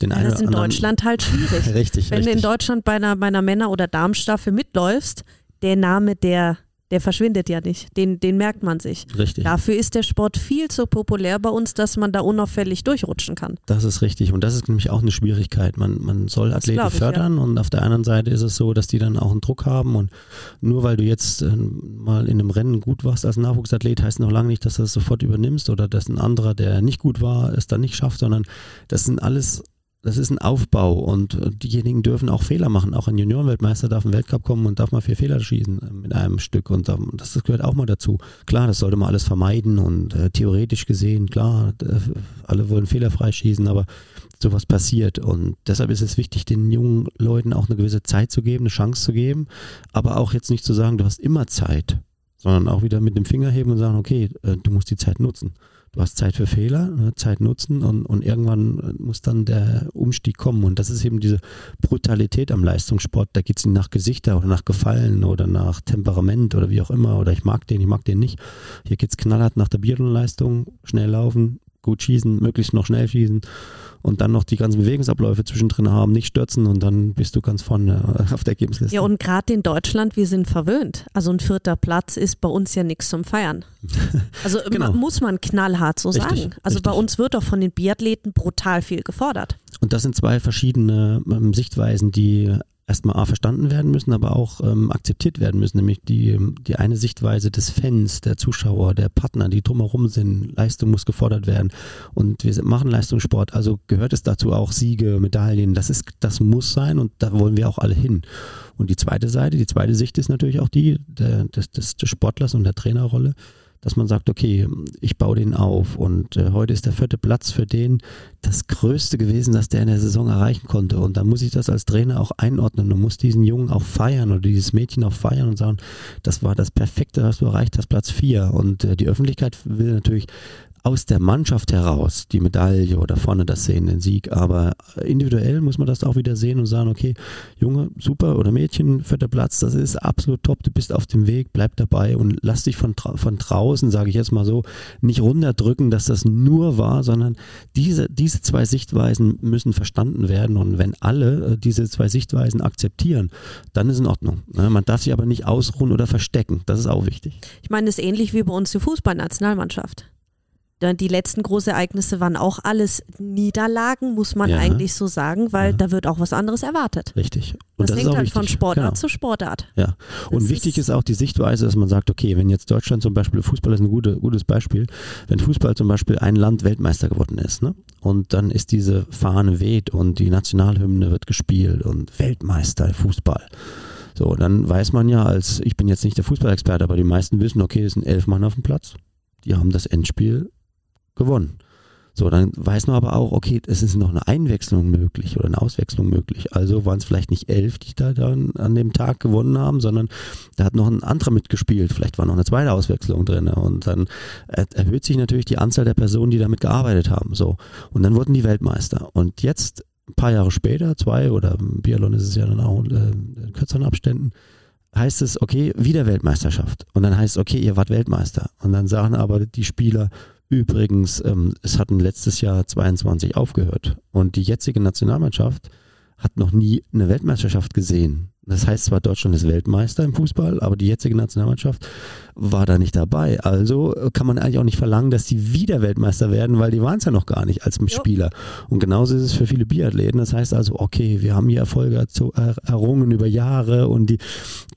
den ja, das ist in Deutschland halt schwierig. richtig, Wenn richtig. du in Deutschland bei einer, bei einer Männer- oder Damenstaffel mitläufst, der Name, der, der verschwindet ja nicht. Den, den merkt man sich. Richtig. Dafür ist der Sport viel zu populär bei uns, dass man da unauffällig durchrutschen kann. Das ist richtig. Und das ist nämlich auch eine Schwierigkeit. Man, man soll Athleten ich, fördern ja. und auf der anderen Seite ist es so, dass die dann auch einen Druck haben. Und nur weil du jetzt äh, mal in einem Rennen gut warst als Nachwuchsathlet, heißt noch lange nicht, dass du das sofort übernimmst oder dass ein anderer, der nicht gut war, es dann nicht schafft, sondern das sind alles das ist ein Aufbau und diejenigen dürfen auch Fehler machen. Auch ein Juniorenweltmeister darf im Weltcup kommen und darf mal vier Fehler schießen äh, mit einem Stück und das, das gehört auch mal dazu. Klar, das sollte man alles vermeiden und äh, theoretisch gesehen, klar, äh, alle wollen fehlerfrei schießen, aber sowas passiert und deshalb ist es wichtig, den jungen Leuten auch eine gewisse Zeit zu geben, eine Chance zu geben, aber auch jetzt nicht zu sagen, du hast immer Zeit, sondern auch wieder mit dem Finger heben und sagen, okay, äh, du musst die Zeit nutzen du hast Zeit für Fehler, ne, Zeit nutzen und, und irgendwann muss dann der Umstieg kommen. Und das ist eben diese Brutalität am Leistungssport. Da geht es nicht nach Gesichter oder nach Gefallen oder nach Temperament oder wie auch immer. Oder ich mag den, ich mag den nicht. Hier geht es knallhart nach der Biathlon-Leistung, schnell laufen, gut schießen, möglichst noch schnell schießen und dann noch die ganzen Bewegungsabläufe zwischendrin haben, nicht stürzen und dann bist du ganz vorne auf der Ergebnisliste. Ja, und gerade in Deutschland, wir sind verwöhnt. Also ein vierter Platz ist bei uns ja nichts zum Feiern. Also genau. muss man knallhart so richtig, sagen. Also richtig. bei uns wird auch von den Biathleten brutal viel gefordert. Und das sind zwei verschiedene ähm, Sichtweisen, die erstmal A verstanden werden müssen, aber auch ähm, akzeptiert werden müssen, nämlich die, die eine Sichtweise des Fans, der Zuschauer, der Partner, die drumherum sind. Leistung muss gefordert werden und wir machen Leistungssport, also gehört es dazu auch Siege, Medaillen, das ist, das muss sein und da wollen wir auch alle hin. Und die zweite Seite, die zweite Sicht ist natürlich auch die der, des, des Sportlers und der Trainerrolle dass man sagt, okay, ich baue den auf und äh, heute ist der vierte Platz für den das Größte gewesen, das der in der Saison erreichen konnte. Und da muss ich das als Trainer auch einordnen und muss diesen Jungen auch feiern oder dieses Mädchen auch feiern und sagen, das war das Perfekte, was du erreicht hast, Platz vier. Und äh, die Öffentlichkeit will natürlich aus der Mannschaft heraus die Medaille oder vorne das sehen, den Sieg. Aber individuell muss man das auch wieder sehen und sagen, okay, Junge, super oder Mädchen, vierter Platz, das ist absolut top, du bist auf dem Weg, bleib dabei und lass dich von, von draußen, sage ich jetzt mal so, nicht runterdrücken, dass das nur war, sondern diese, diese zwei Sichtweisen müssen verstanden werden und wenn alle äh, diese zwei Sichtweisen akzeptieren, dann ist in Ordnung. Ne? Man darf sich aber nicht ausruhen oder verstecken, das ist auch wichtig. Ich meine, das ist ähnlich wie bei uns die Fußballnationalmannschaft Die letzten Großereignisse waren auch alles Niederlagen, muss man Ja. eigentlich so sagen, weil Ja. da wird auch was anderes erwartet. Richtig. Und Das, ist hängt halt von wichtig. Sportart Genau. zu Sportart. Ja, und Das wichtig ist- ist auch die Sichtweise, dass man sagt, okay, wenn jetzt Deutschland zum Beispiel, Fußball ist ein gute, gutes Beispiel, wenn Fußball zum Beispiel ein Land Weltmeister geworden ist, ne? und dann ist diese Fahne weht und die Nationalhymne wird gespielt und Weltmeister Fußball. So, dann weiß man ja als, ich bin jetzt nicht der Fußballexperte, aber die meisten wissen, okay, es sind elf Mann auf dem Platz, die haben das Endspiel gewonnen. So, dann weiß man aber auch, okay, es ist noch eine Einwechslung möglich oder eine Auswechslung möglich. Also waren es vielleicht nicht elf, die da dann an dem Tag gewonnen haben, sondern da hat noch ein anderer mitgespielt. Vielleicht war noch eine zweite Auswechslung drin. Und dann er- erhöht sich natürlich die Anzahl der Personen, die damit gearbeitet haben. So. Und dann wurden die Weltmeister. Und jetzt, ein paar Jahre später, zwei oder im Biathlon ist es ja dann auch äh, in kürzeren Abständen, heißt es, okay, wieder Weltmeisterschaft. Und dann heißt es, okay, ihr wart Weltmeister. Und dann sagen aber die Spieler, übrigens, ähm, es hatten letztes Jahr 22 aufgehört. Und die jetzige Nationalmannschaft hat noch nie eine Weltmeisterschaft gesehen. Das heißt zwar, Deutschland ist Weltmeister im Fußball, aber die jetzige Nationalmannschaft war da nicht dabei. Also äh, kann man eigentlich auch nicht verlangen, dass die wieder Weltmeister werden, weil die waren es ja noch gar nicht als Spieler. Und genauso ist es für viele Biathleten. Das heißt also, okay, wir haben hier Erfolge er- errungen über Jahre und die,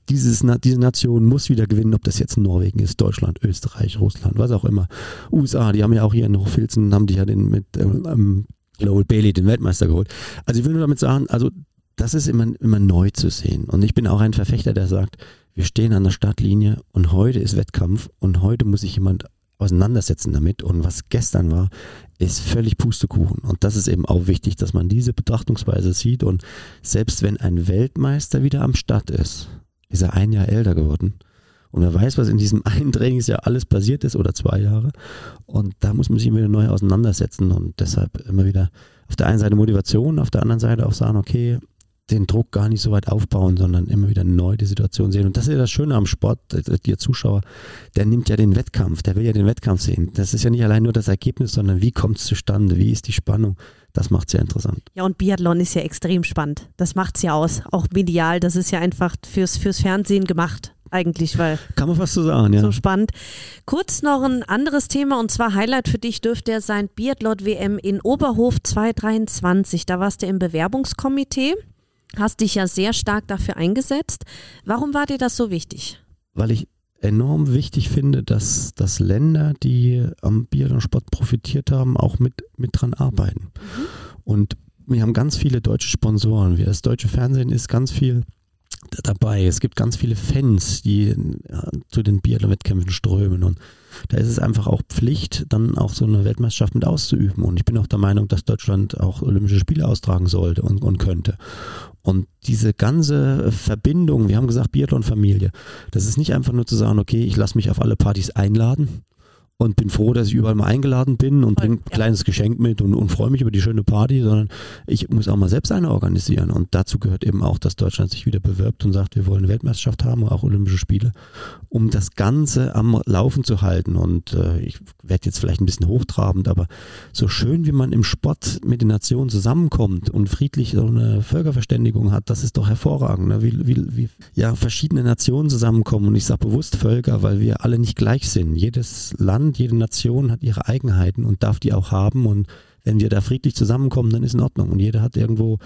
dieses, diese Nation muss wieder gewinnen, ob das jetzt Norwegen ist, Deutschland, Österreich, Russland, was auch immer. USA, die haben ja auch hier in Hochfilzen, haben die ja den mit ähm, Lowell Bailey, den Weltmeister geholt. Also ich will nur damit sagen, also das ist immer, immer neu zu sehen. Und ich bin auch ein Verfechter, der sagt, wir stehen an der Startlinie und heute ist Wettkampf und heute muss sich jemand auseinandersetzen damit. Und was gestern war, ist völlig Pustekuchen. Und das ist eben auch wichtig, dass man diese Betrachtungsweise sieht. Und selbst wenn ein Weltmeister wieder am Start ist, ist er ein Jahr älter geworden. Und wer weiß, was in diesem einen Trainingsjahr alles passiert ist oder zwei Jahre. Und da muss man sich immer wieder neu auseinandersetzen und deshalb immer wieder auf der einen Seite Motivation, auf der anderen Seite auch sagen, okay, den Druck gar nicht so weit aufbauen, sondern immer wieder neu die Situation sehen. Und das ist ja das Schöne am Sport, der Zuschauer, der nimmt ja den Wettkampf, der will ja den Wettkampf sehen. Das ist ja nicht allein nur das Ergebnis, sondern wie kommt es zustande, wie ist die Spannung. Das macht es ja interessant. Ja, und Biathlon ist ja extrem spannend. Das macht's ja aus. Auch medial, das ist ja einfach fürs, fürs Fernsehen gemacht, eigentlich, weil Kann man fast so sagen, ja. so spannend. Kurz noch ein anderes Thema und zwar Highlight für dich dürfte ja sein Biathlon WM in Oberhof 2023. Da warst du im Bewerbungskomitee, hast dich ja sehr stark dafür eingesetzt. Warum war dir das so wichtig? weil ich enorm wichtig finde, dass, dass Länder, die am Biathlonsport profitiert haben, auch mit, mit dran arbeiten. Und wir haben ganz viele deutsche Sponsoren. Das deutsche Fernsehen ist ganz viel dabei. Es gibt ganz viele Fans, die ja, zu den Biathlon-Wettkämpfen strömen. Und da ist es einfach auch Pflicht, dann auch so eine Weltmeisterschaft mit auszuüben. Und ich bin auch der Meinung, dass Deutschland auch Olympische Spiele austragen sollte und, und könnte. Und diese ganze Verbindung, wir haben gesagt Biathlon-Familie, das ist nicht einfach nur zu sagen, okay, ich lasse mich auf alle Partys einladen und bin froh, dass ich überall mal eingeladen bin und bringe ein ja. kleines Geschenk mit und, und freue mich über die schöne Party, sondern ich muss auch mal selbst eine organisieren. Und dazu gehört eben auch, dass Deutschland sich wieder bewirbt und sagt, wir wollen eine Weltmeisterschaft haben, auch Olympische Spiele, um das Ganze am Laufen zu halten. Und äh, ich werde jetzt vielleicht ein bisschen hochtrabend, aber so schön wie man im Sport mit den Nationen zusammenkommt und friedlich so eine Völkerverständigung hat, das ist doch hervorragend. Ne? Wie, wie, wie ja, verschiedene Nationen zusammenkommen. Und ich sage bewusst Völker, weil wir alle nicht gleich sind. Jedes Land, jede Nation hat ihre Eigenheiten und darf die auch haben. Und wenn wir da friedlich zusammenkommen, dann ist in Ordnung. Und jeder hat irgendwo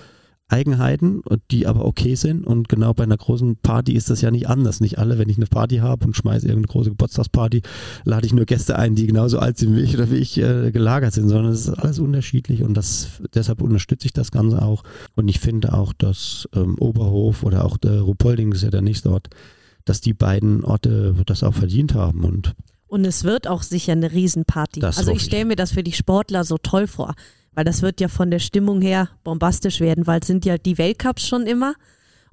Eigenheiten, die aber okay sind. Und genau bei einer großen Party ist das ja nicht anders. Nicht alle, wenn ich eine Party habe und schmeiße irgendeine große Geburtstagsparty, lade ich nur Gäste ein, die genauso alt sind wie ich oder wie ich äh, gelagert sind, sondern es ist alles unterschiedlich und das deshalb unterstütze ich das Ganze auch. Und ich finde auch, dass ähm, Oberhof oder auch der Ruhpolding, das ist ja der nächste Ort, dass die beiden Orte das auch verdient haben. Und Und es wird auch sicher eine Riesenparty. Das also ich stelle mir das für die Sportler so toll vor, weil das wird ja von der Stimmung her bombastisch werden, weil es sind ja die Weltcups schon immer.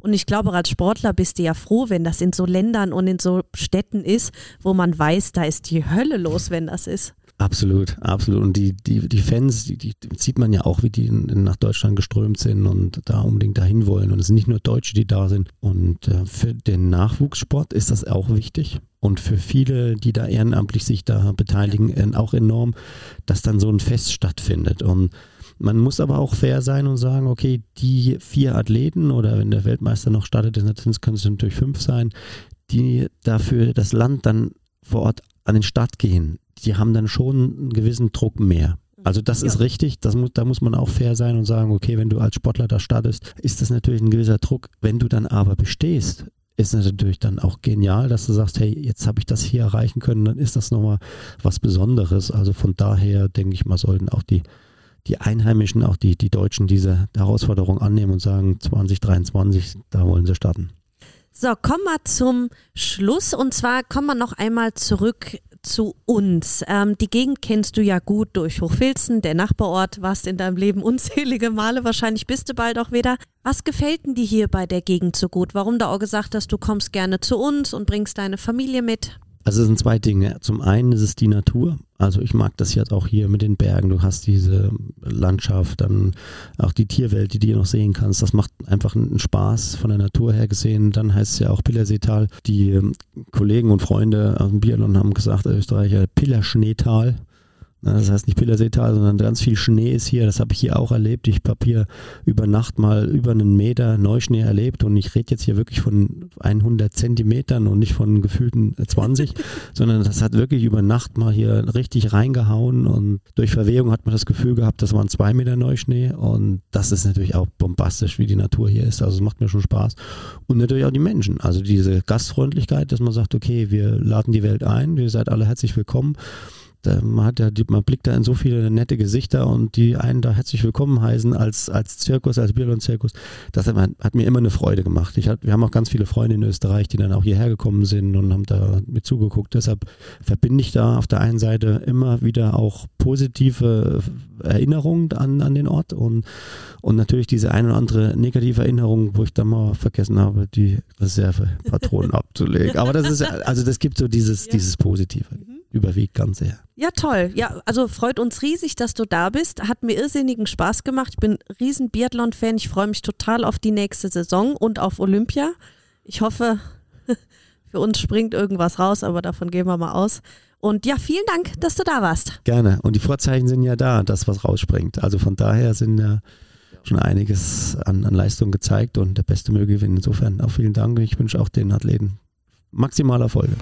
Und ich glaube, als Sportler bist du ja froh, wenn das in so Ländern und in so Städten ist, wo man weiß, da ist die Hölle los, wenn das ist. Absolut, absolut. Und die, die, die Fans, die, die sieht man ja auch, wie die in nach Deutschland geströmt sind und da unbedingt dahin wollen. Und es sind nicht nur Deutsche, die da sind. Und äh, für den Nachwuchssport ist das auch wichtig. Und für viele, die da ehrenamtlich sich da beteiligen, äh, auch enorm, dass dann so ein Fest stattfindet. Und man muss aber auch fair sein und sagen, okay, die vier Athleten oder wenn der Weltmeister noch startet, dann können es natürlich fünf sein, die dafür das Land dann vor Ort an den Start gehen, die haben dann schon einen gewissen Druck mehr. Also das ja. ist richtig, das muss, da muss man auch fair sein und sagen, okay, wenn du als Sportler da startest, ist das natürlich ein gewisser Druck. Wenn du dann aber bestehst, ist natürlich dann auch genial, dass du sagst, hey, jetzt habe ich das hier erreichen können, dann ist das nochmal was Besonderes. Also von daher denke ich mal, sollten auch die, die Einheimischen, auch die, die Deutschen diese Herausforderung annehmen und sagen, 2023, da wollen sie starten. So, kommen wir zum Schluss und zwar kommen wir noch einmal zurück zu uns. Ähm, die Gegend kennst du ja gut durch Hochfilzen, der Nachbarort, warst in deinem Leben unzählige Male, wahrscheinlich bist du bald auch wieder. Was gefällt denn dir hier bei der Gegend so gut? Warum du auch gesagt hast, du kommst gerne zu uns und bringst deine Familie mit? Also es sind zwei Dinge. Zum einen ist es die Natur. Also ich mag das jetzt auch hier mit den Bergen. Du hast diese Landschaft, dann auch die Tierwelt, die du hier noch sehen kannst. Das macht einfach einen Spaß von der Natur her gesehen. Dann heißt es ja auch Pillerseetal. Die ähm, Kollegen und Freunde aus dem Biathlon haben gesagt, Österreicher Pillerschneetal. Das heißt nicht Pillerseetal, sondern ganz viel Schnee ist hier. Das habe ich hier auch erlebt. Ich habe hier über Nacht mal über einen Meter Neuschnee erlebt und ich rede jetzt hier wirklich von 100 Zentimetern und nicht von gefühlten 20, sondern das hat wirklich über Nacht mal hier richtig reingehauen und durch Verwehung hat man das Gefühl gehabt, das waren zwei Meter Neuschnee und das ist natürlich auch bombastisch, wie die Natur hier ist. Also es macht mir schon Spaß und natürlich auch die Menschen. Also diese Gastfreundlichkeit, dass man sagt, okay, wir laden die Welt ein, ihr seid alle herzlich willkommen da, man hat ja, man blickt da in so viele nette Gesichter und die einen da herzlich willkommen heißen als, als Zirkus, als Biathlon-Zirkus. Das hat, hat, mir immer eine Freude gemacht. Ich hab, wir haben auch ganz viele Freunde in Österreich, die dann auch hierher gekommen sind und haben da mit zugeguckt. Deshalb verbinde ich da auf der einen Seite immer wieder auch positive Erinnerungen an, an den Ort und, und natürlich diese ein oder andere negative Erinnerung, wo ich dann mal vergessen habe, die Reservepatronen abzulegen. Aber das ist, also das gibt so dieses, ja. dieses Positive. Mhm überwiegt ganz sehr. Ja, toll. Ja, also freut uns riesig, dass du da bist. Hat mir irrsinnigen Spaß gemacht. Ich bin riesen Biathlon-Fan. Ich freue mich total auf die nächste Saison und auf Olympia. Ich hoffe, für uns springt irgendwas raus, aber davon gehen wir mal aus. Und ja, vielen Dank, dass du da warst. Gerne. Und die Vorzeichen sind ja da, dass was rausspringt. Also von daher sind ja schon einiges an, an Leistung gezeigt und der Beste möge gewinnen. Insofern auch vielen Dank. Ich wünsche auch den Athleten maximal Erfolge.